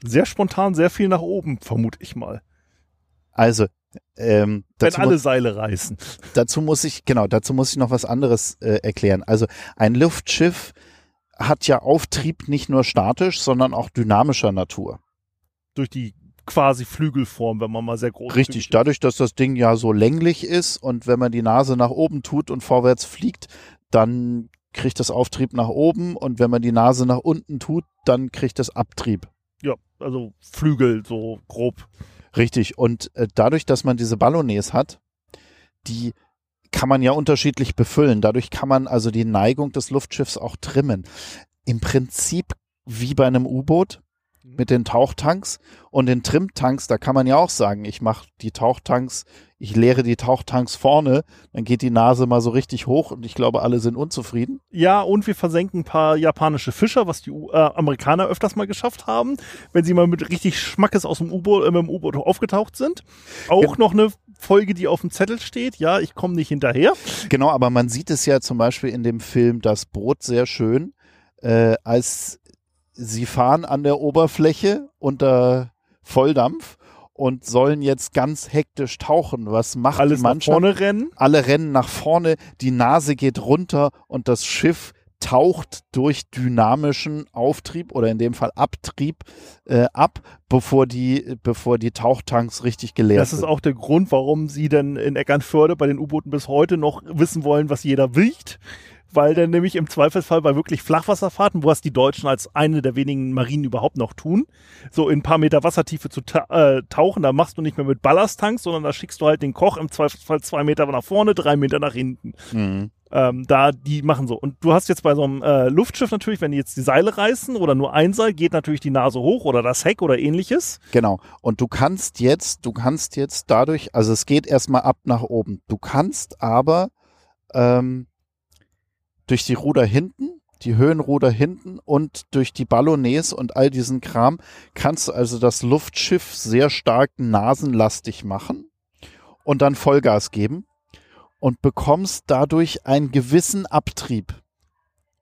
Sehr spontan, sehr viel nach oben, vermute ich mal. Also, ähm, wenn alle Seile reißen. Dazu muss ich, genau, dazu muss ich noch was anderes äh, erklären. Also ein Luftschiff hat ja Auftrieb nicht nur statisch, sondern auch dynamischer Natur. Durch die quasi Flügelform, wenn man mal sehr groß Richtig, dadurch, dass das Ding ja so länglich ist und wenn man die Nase nach oben tut und vorwärts fliegt, dann kriegt das Auftrieb nach oben und wenn man die Nase nach unten tut, dann kriegt das Abtrieb. Ja, also Flügel so grob. Richtig, und äh, dadurch, dass man diese Ballonets hat, die kann man ja unterschiedlich befüllen. Dadurch kann man also die Neigung des Luftschiffs auch trimmen. im Prinzip wie bei einem U-Boot mit den Tauchtanks und den Trimtanks, da kann man ja auch sagen, ich mache die Tauchtanks, ich leere die Tauchtanks vorne, dann geht die Nase mal so richtig hoch und ich glaube, alle sind unzufrieden. Ja, und wir versenken ein paar japanische Fischer, was die äh, Amerikaner öfters mal geschafft haben, wenn sie mal mit richtig Schmackes aus dem U-Boot, äh, mit dem U-Boot aufgetaucht sind. Auch Ja. noch eine Folge, die auf dem Zettel steht. Ja, ich komme nicht hinterher. Genau, aber man sieht es ja zum Beispiel in dem Film Das Boot sehr schön, äh, als sie fahren an der Oberfläche unter Volldampf und sollen jetzt ganz hektisch tauchen. Was macht Alles die nach Mannschaft? vorne rennen. Alle rennen nach vorne, die Nase geht runter und das Schiff taucht durch dynamischen Auftrieb oder in dem Fall Abtrieb äh, ab, bevor die, bevor die Tauchtanks richtig geleert Das ist sind. auch der Grund, warum sie denn in Eckernförde bei den U-Booten bis heute noch wissen wollen, was jeder wiegt. Weil dann nämlich im Zweifelsfall bei wirklich Flachwasserfahrten, was die Deutschen als eine der wenigen Marinen überhaupt noch tun, so in ein paar Meter Wassertiefe zu ta äh, tauchen, da machst du nicht mehr mit Ballasttanks, sondern da schickst du halt den Koch im Zweifelsfall zwei Meter nach vorne, drei Meter nach hinten. Mhm. Ähm, da, die machen so. Und du hast jetzt bei so einem äh, Luftschiff natürlich, wenn die jetzt die Seile reißen oder nur ein Seil, geht natürlich die Nase hoch oder das Heck oder ähnliches. Genau. Und du kannst jetzt, du kannst jetzt dadurch, also es geht erstmal ab nach oben. Du kannst aber ähm, durch die Ruder hinten, die Höhenruder hinten und durch die Ballonets und all diesen Kram kannst du also das Luftschiff sehr stark nasenlastig machen und dann Vollgas geben und bekommst dadurch einen gewissen Abtrieb.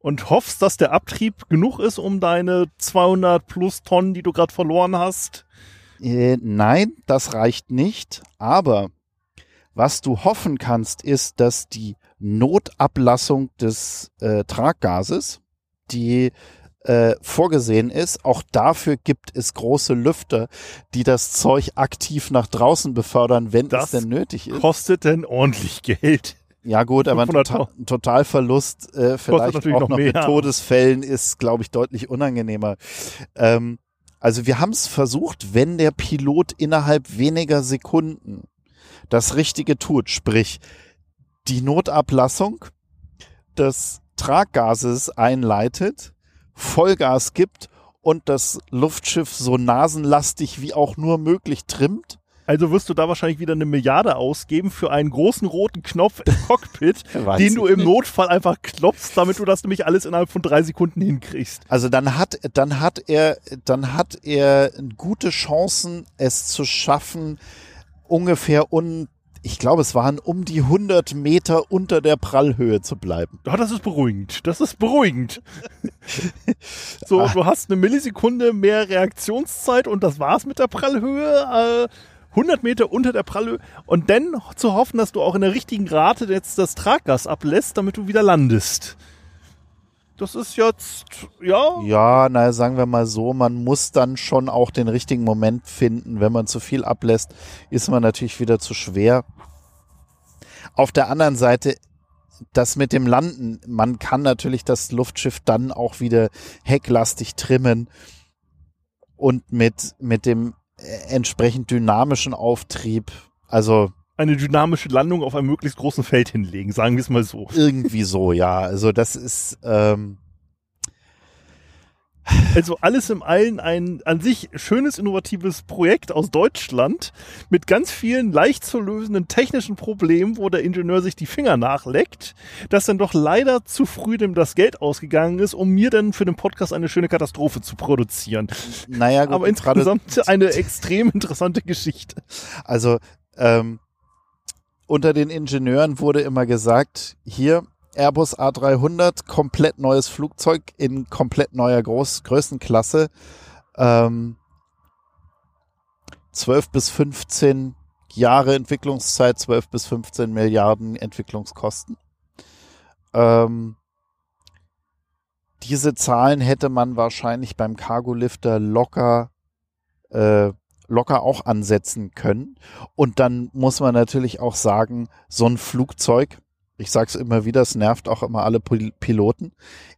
und hoffst, dass der Abtrieb genug ist, um deine 200 plus Tonnen, die du gerade verloren hast. Äh, nein, das reicht nicht. Aber was du hoffen kannst, ist, dass die Notablassung des äh, Traggases, die äh, vorgesehen ist, auch dafür gibt es große Lüfter, die das Zeug aktiv nach draußen befördern, wenn Das es denn nötig ist. Kostet denn ordentlich Geld. Ja gut, aber ein 500 Total, ein Totalverlust äh, vielleicht auch noch noch, mit. Todesfällen ist, glaube ich, deutlich unangenehmer. Ähm, also wir haben es versucht, wenn der Pilot innerhalb weniger Sekunden das Richtige tut, sprich die Notablassung des Traggases einleitet, Vollgas gibt und das Luftschiff so nasenlastig wie auch nur möglich trimmt, Also wirst du da wahrscheinlich wieder eine Milliarde ausgeben für einen großen roten Knopf im Cockpit, den du im Notfall einfach klopfst, damit du das nämlich alles innerhalb von drei Sekunden hinkriegst. Also dann hat, dann hat er, dann hat er gute Chancen, es zu schaffen, ungefähr un, ich glaube, es waren um die 100 Meter unter der Prallhöhe zu bleiben. Ja, das ist beruhigend. Das ist beruhigend. so, Ah. du hast eine Millisekunde mehr Reaktionszeit und das war's mit der Prallhöhe. Äh, 100 Meter unter der Prallhöhe und dann zu hoffen, dass du auch in der richtigen Rate jetzt das Traggas ablässt, damit du wieder landest. Das ist jetzt, ja, Ja, na, sagen wir mal so, man muss dann schon auch den richtigen Moment finden. Wenn man zu viel ablässt, ist man natürlich wieder zu schwer. Auf der anderen Seite, das mit dem Landen, man kann natürlich das Luftschiff dann auch wieder hecklastig trimmen und mit, mit dem äh, entsprechend dynamischen Auftrieb, also eine dynamische Landung auf einem möglichst großen Feld hinlegen, sagen wir es mal so. irgendwie so, ja. Also das ist, ähm, Also alles im Allen ein an sich schönes, innovatives Projekt aus Deutschland mit ganz vielen leicht zu lösenden technischen Problemen, wo der Ingenieur sich die Finger nachleckt, dass dann doch leider zu früh dem das Geld ausgegangen ist, um mir dann für den Podcast eine schöne Katastrophe zu produzieren. naja, gut, Aber insgesamt eine extrem interessante Geschichte. Also ähm, unter den Ingenieuren wurde immer gesagt, hier Airbus A300, komplett neues Flugzeug in komplett neuer Groß Größenklasse. Ähm, 12 bis 15 Jahre Entwicklungszeit, 12 bis 15 Milliarden Entwicklungskosten. Ähm, diese Zahlen hätte man wahrscheinlich beim Cargolifter locker äh, locker auch ansetzen können. Und dann muss man natürlich auch sagen, so ein Flugzeug, ich sag's immer wieder, es nervt auch immer alle Pil- Piloten,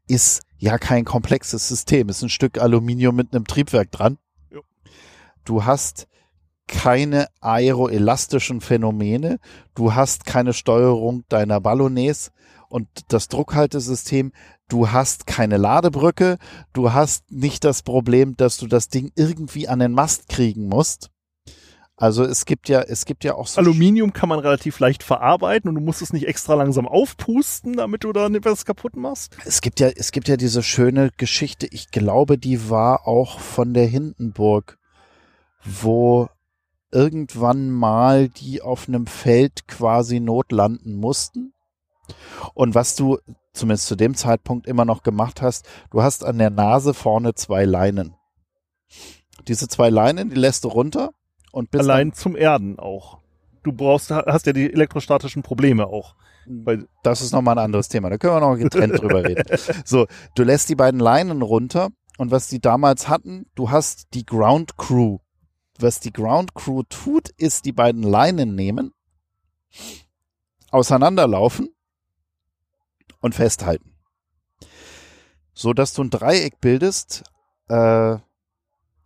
ist ja kein komplexes System. Ist ein Stück Aluminium mit einem Triebwerk dran. Jo. Du hast keine aeroelastischen Phänomene, du hast keine Steuerung deiner Ballonets und das Druckhaltesystem, du hast keine Ladebrücke, du hast nicht das Problem, dass du das Ding irgendwie an den Mast kriegen musst. Also es gibt ja, es gibt ja auch so Aluminium kann man relativ leicht verarbeiten und du musst es nicht extra langsam aufpusten, damit du da etwas kaputt machst. Es gibt ja, es gibt ja diese schöne Geschichte, ich glaube, die war auch von der Hindenburg, wo irgendwann mal die auf einem Feld quasi notlanden mussten. Und was du zumindest zu dem Zeitpunkt immer noch gemacht hast, du hast an der Nase vorne zwei Leinen. Diese zwei Leinen, die lässt du runter und bis Allein zum Erden auch. Du brauchst, hast ja die elektrostatischen Probleme auch. Das ist nochmal ein anderes Thema. Da können wir noch getrennt drüber reden. So, du lässt die beiden Leinen runter und was die damals hatten, du hast die Ground Crew. Was die Ground Crew tut, ist die beiden Leinen nehmen, auseinanderlaufen und festhalten. So dass du ein Dreieck bildest, äh,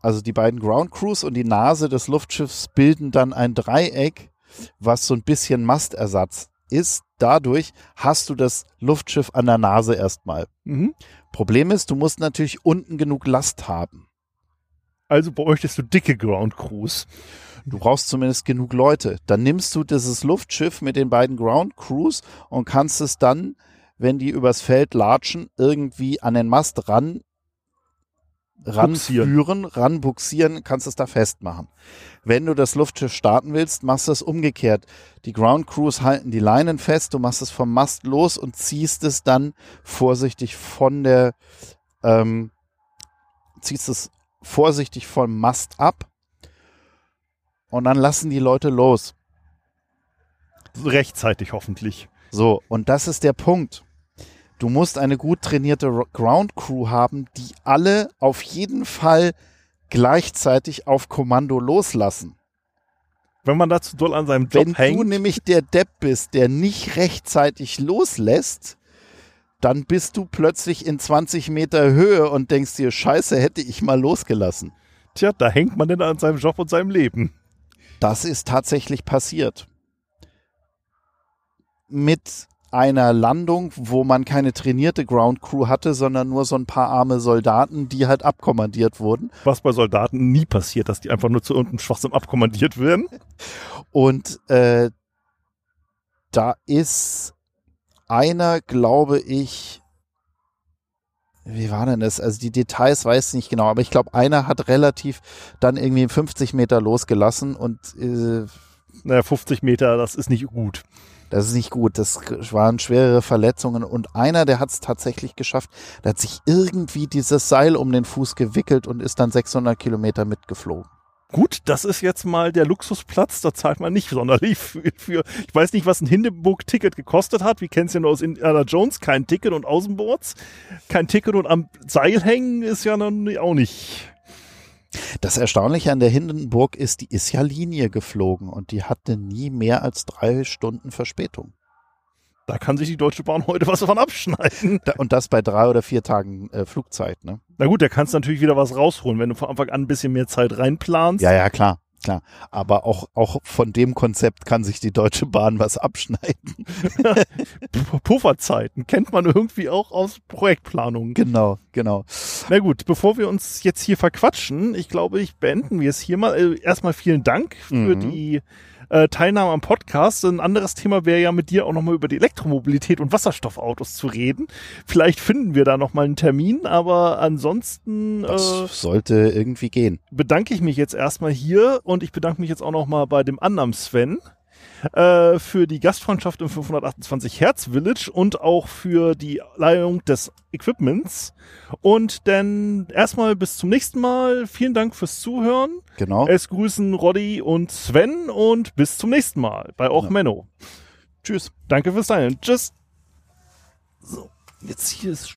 also die beiden Ground Crews und die Nase des Luftschiffs bilden dann ein Dreieck, was so ein bisschen Mastersatz ist. Dadurch hast du das Luftschiff an der Nase erstmal. Mhm. Problem ist, du musst natürlich unten genug Last haben. Also bräuchtest du dicke Ground Crews. Du brauchst zumindest genug Leute. Dann nimmst du dieses Luftschiff mit den beiden Ground Crews und kannst es dann, wenn die übers Feld latschen, irgendwie an den Mast ran ranführen, ranbuxieren, kannst es da festmachen. Wenn du das Luftschiff starten willst, machst du es umgekehrt. Die Ground Crews halten die Leinen fest, du machst es vom Mast los und ziehst es dann vorsichtig von der, ähm, ziehst es vorsichtig vom Mast ab und dann lassen die Leute los. Rechtzeitig hoffentlich. So, und das ist der Punkt. Du musst eine gut trainierte Ground Crew haben, die alle auf jeden Fall gleichzeitig auf Kommando loslassen. Wenn man dazu doll an seinem Job Wenn hängt. du nämlich der Depp bist, der nicht rechtzeitig loslässt, dann bist du plötzlich in 20 Meter Höhe und denkst dir, scheiße, hätte ich mal losgelassen. Tja, da hängt man denn an seinem Job und seinem Leben. Das ist tatsächlich passiert. Mit einer Landung, wo man keine trainierte Ground Crew hatte, sondern nur so ein paar arme Soldaten, die halt abkommandiert wurden. Was bei Soldaten nie passiert, dass die einfach nur zu irgendeinem Schwachsinn abkommandiert werden. Und äh, da ist einer, glaube ich, wie war denn das? Also die Details weiß ich nicht genau, aber ich glaube, einer hat relativ dann irgendwie 50 Meter losgelassen und äh, Naja, 50 Meter, das ist nicht gut. Das ist nicht gut. Das waren schwerere Verletzungen. Und einer, der hat es tatsächlich geschafft, der hat sich irgendwie dieses Seil um den Fuß gewickelt und ist dann 600 Kilometer mitgeflogen. Gut, das ist jetzt mal der Luxusplatz, da zahlt man nicht sonderlich für. für ich weiß nicht, was ein Hindenburg-Ticket gekostet hat. Wir kennen es ja nur aus Indiana Jones. Kein Ticket und Außenboards. Kein Ticket und am Seil hängen ist ja noch auch nicht. Das Erstaunliche an der Hindenburg ist, die ist ja Linie geflogen und die hatte nie mehr als drei Stunden Verspätung. Da kann sich die Deutsche Bahn heute was davon abschneiden. Und das bei drei oder vier Tagen äh, Flugzeit, ne? Na gut, da kannst du natürlich wieder was rausholen, wenn du von Anfang an ein bisschen mehr Zeit reinplanst. Ja, ja, klar, klar. Aber auch, auch von dem Konzept kann sich die Deutsche Bahn was abschneiden. Pufferzeiten kennt man irgendwie auch aus Projektplanungen. Genau, genau. Na gut, bevor wir uns jetzt hier verquatschen, ich glaube, ich beenden wir es hier mal. Äh, erstmal vielen Dank für Mhm. die äh, Teilnahme am Podcast. Ein anderes Thema wäre ja mit dir auch nochmal über die Elektromobilität und Wasserstoffautos zu reden. Vielleicht finden wir da nochmal einen Termin, aber ansonsten äh, Das sollte irgendwie gehen. bedanke ich mich jetzt erstmal hier und ich bedanke mich jetzt auch nochmal bei dem anderen Sven äh, für die Gastfreundschaft im 528 Hertz Village und auch für die Leihung des Equipments. Und dann erstmal bis zum nächsten Mal. Vielen Dank fürs Zuhören. Genau. Es grüßen Roddy und Sven und bis zum nächsten Mal bei auch Ja. Menno. Tschüss. Danke fürs Teilen. Tschüss. So, jetzt hier ist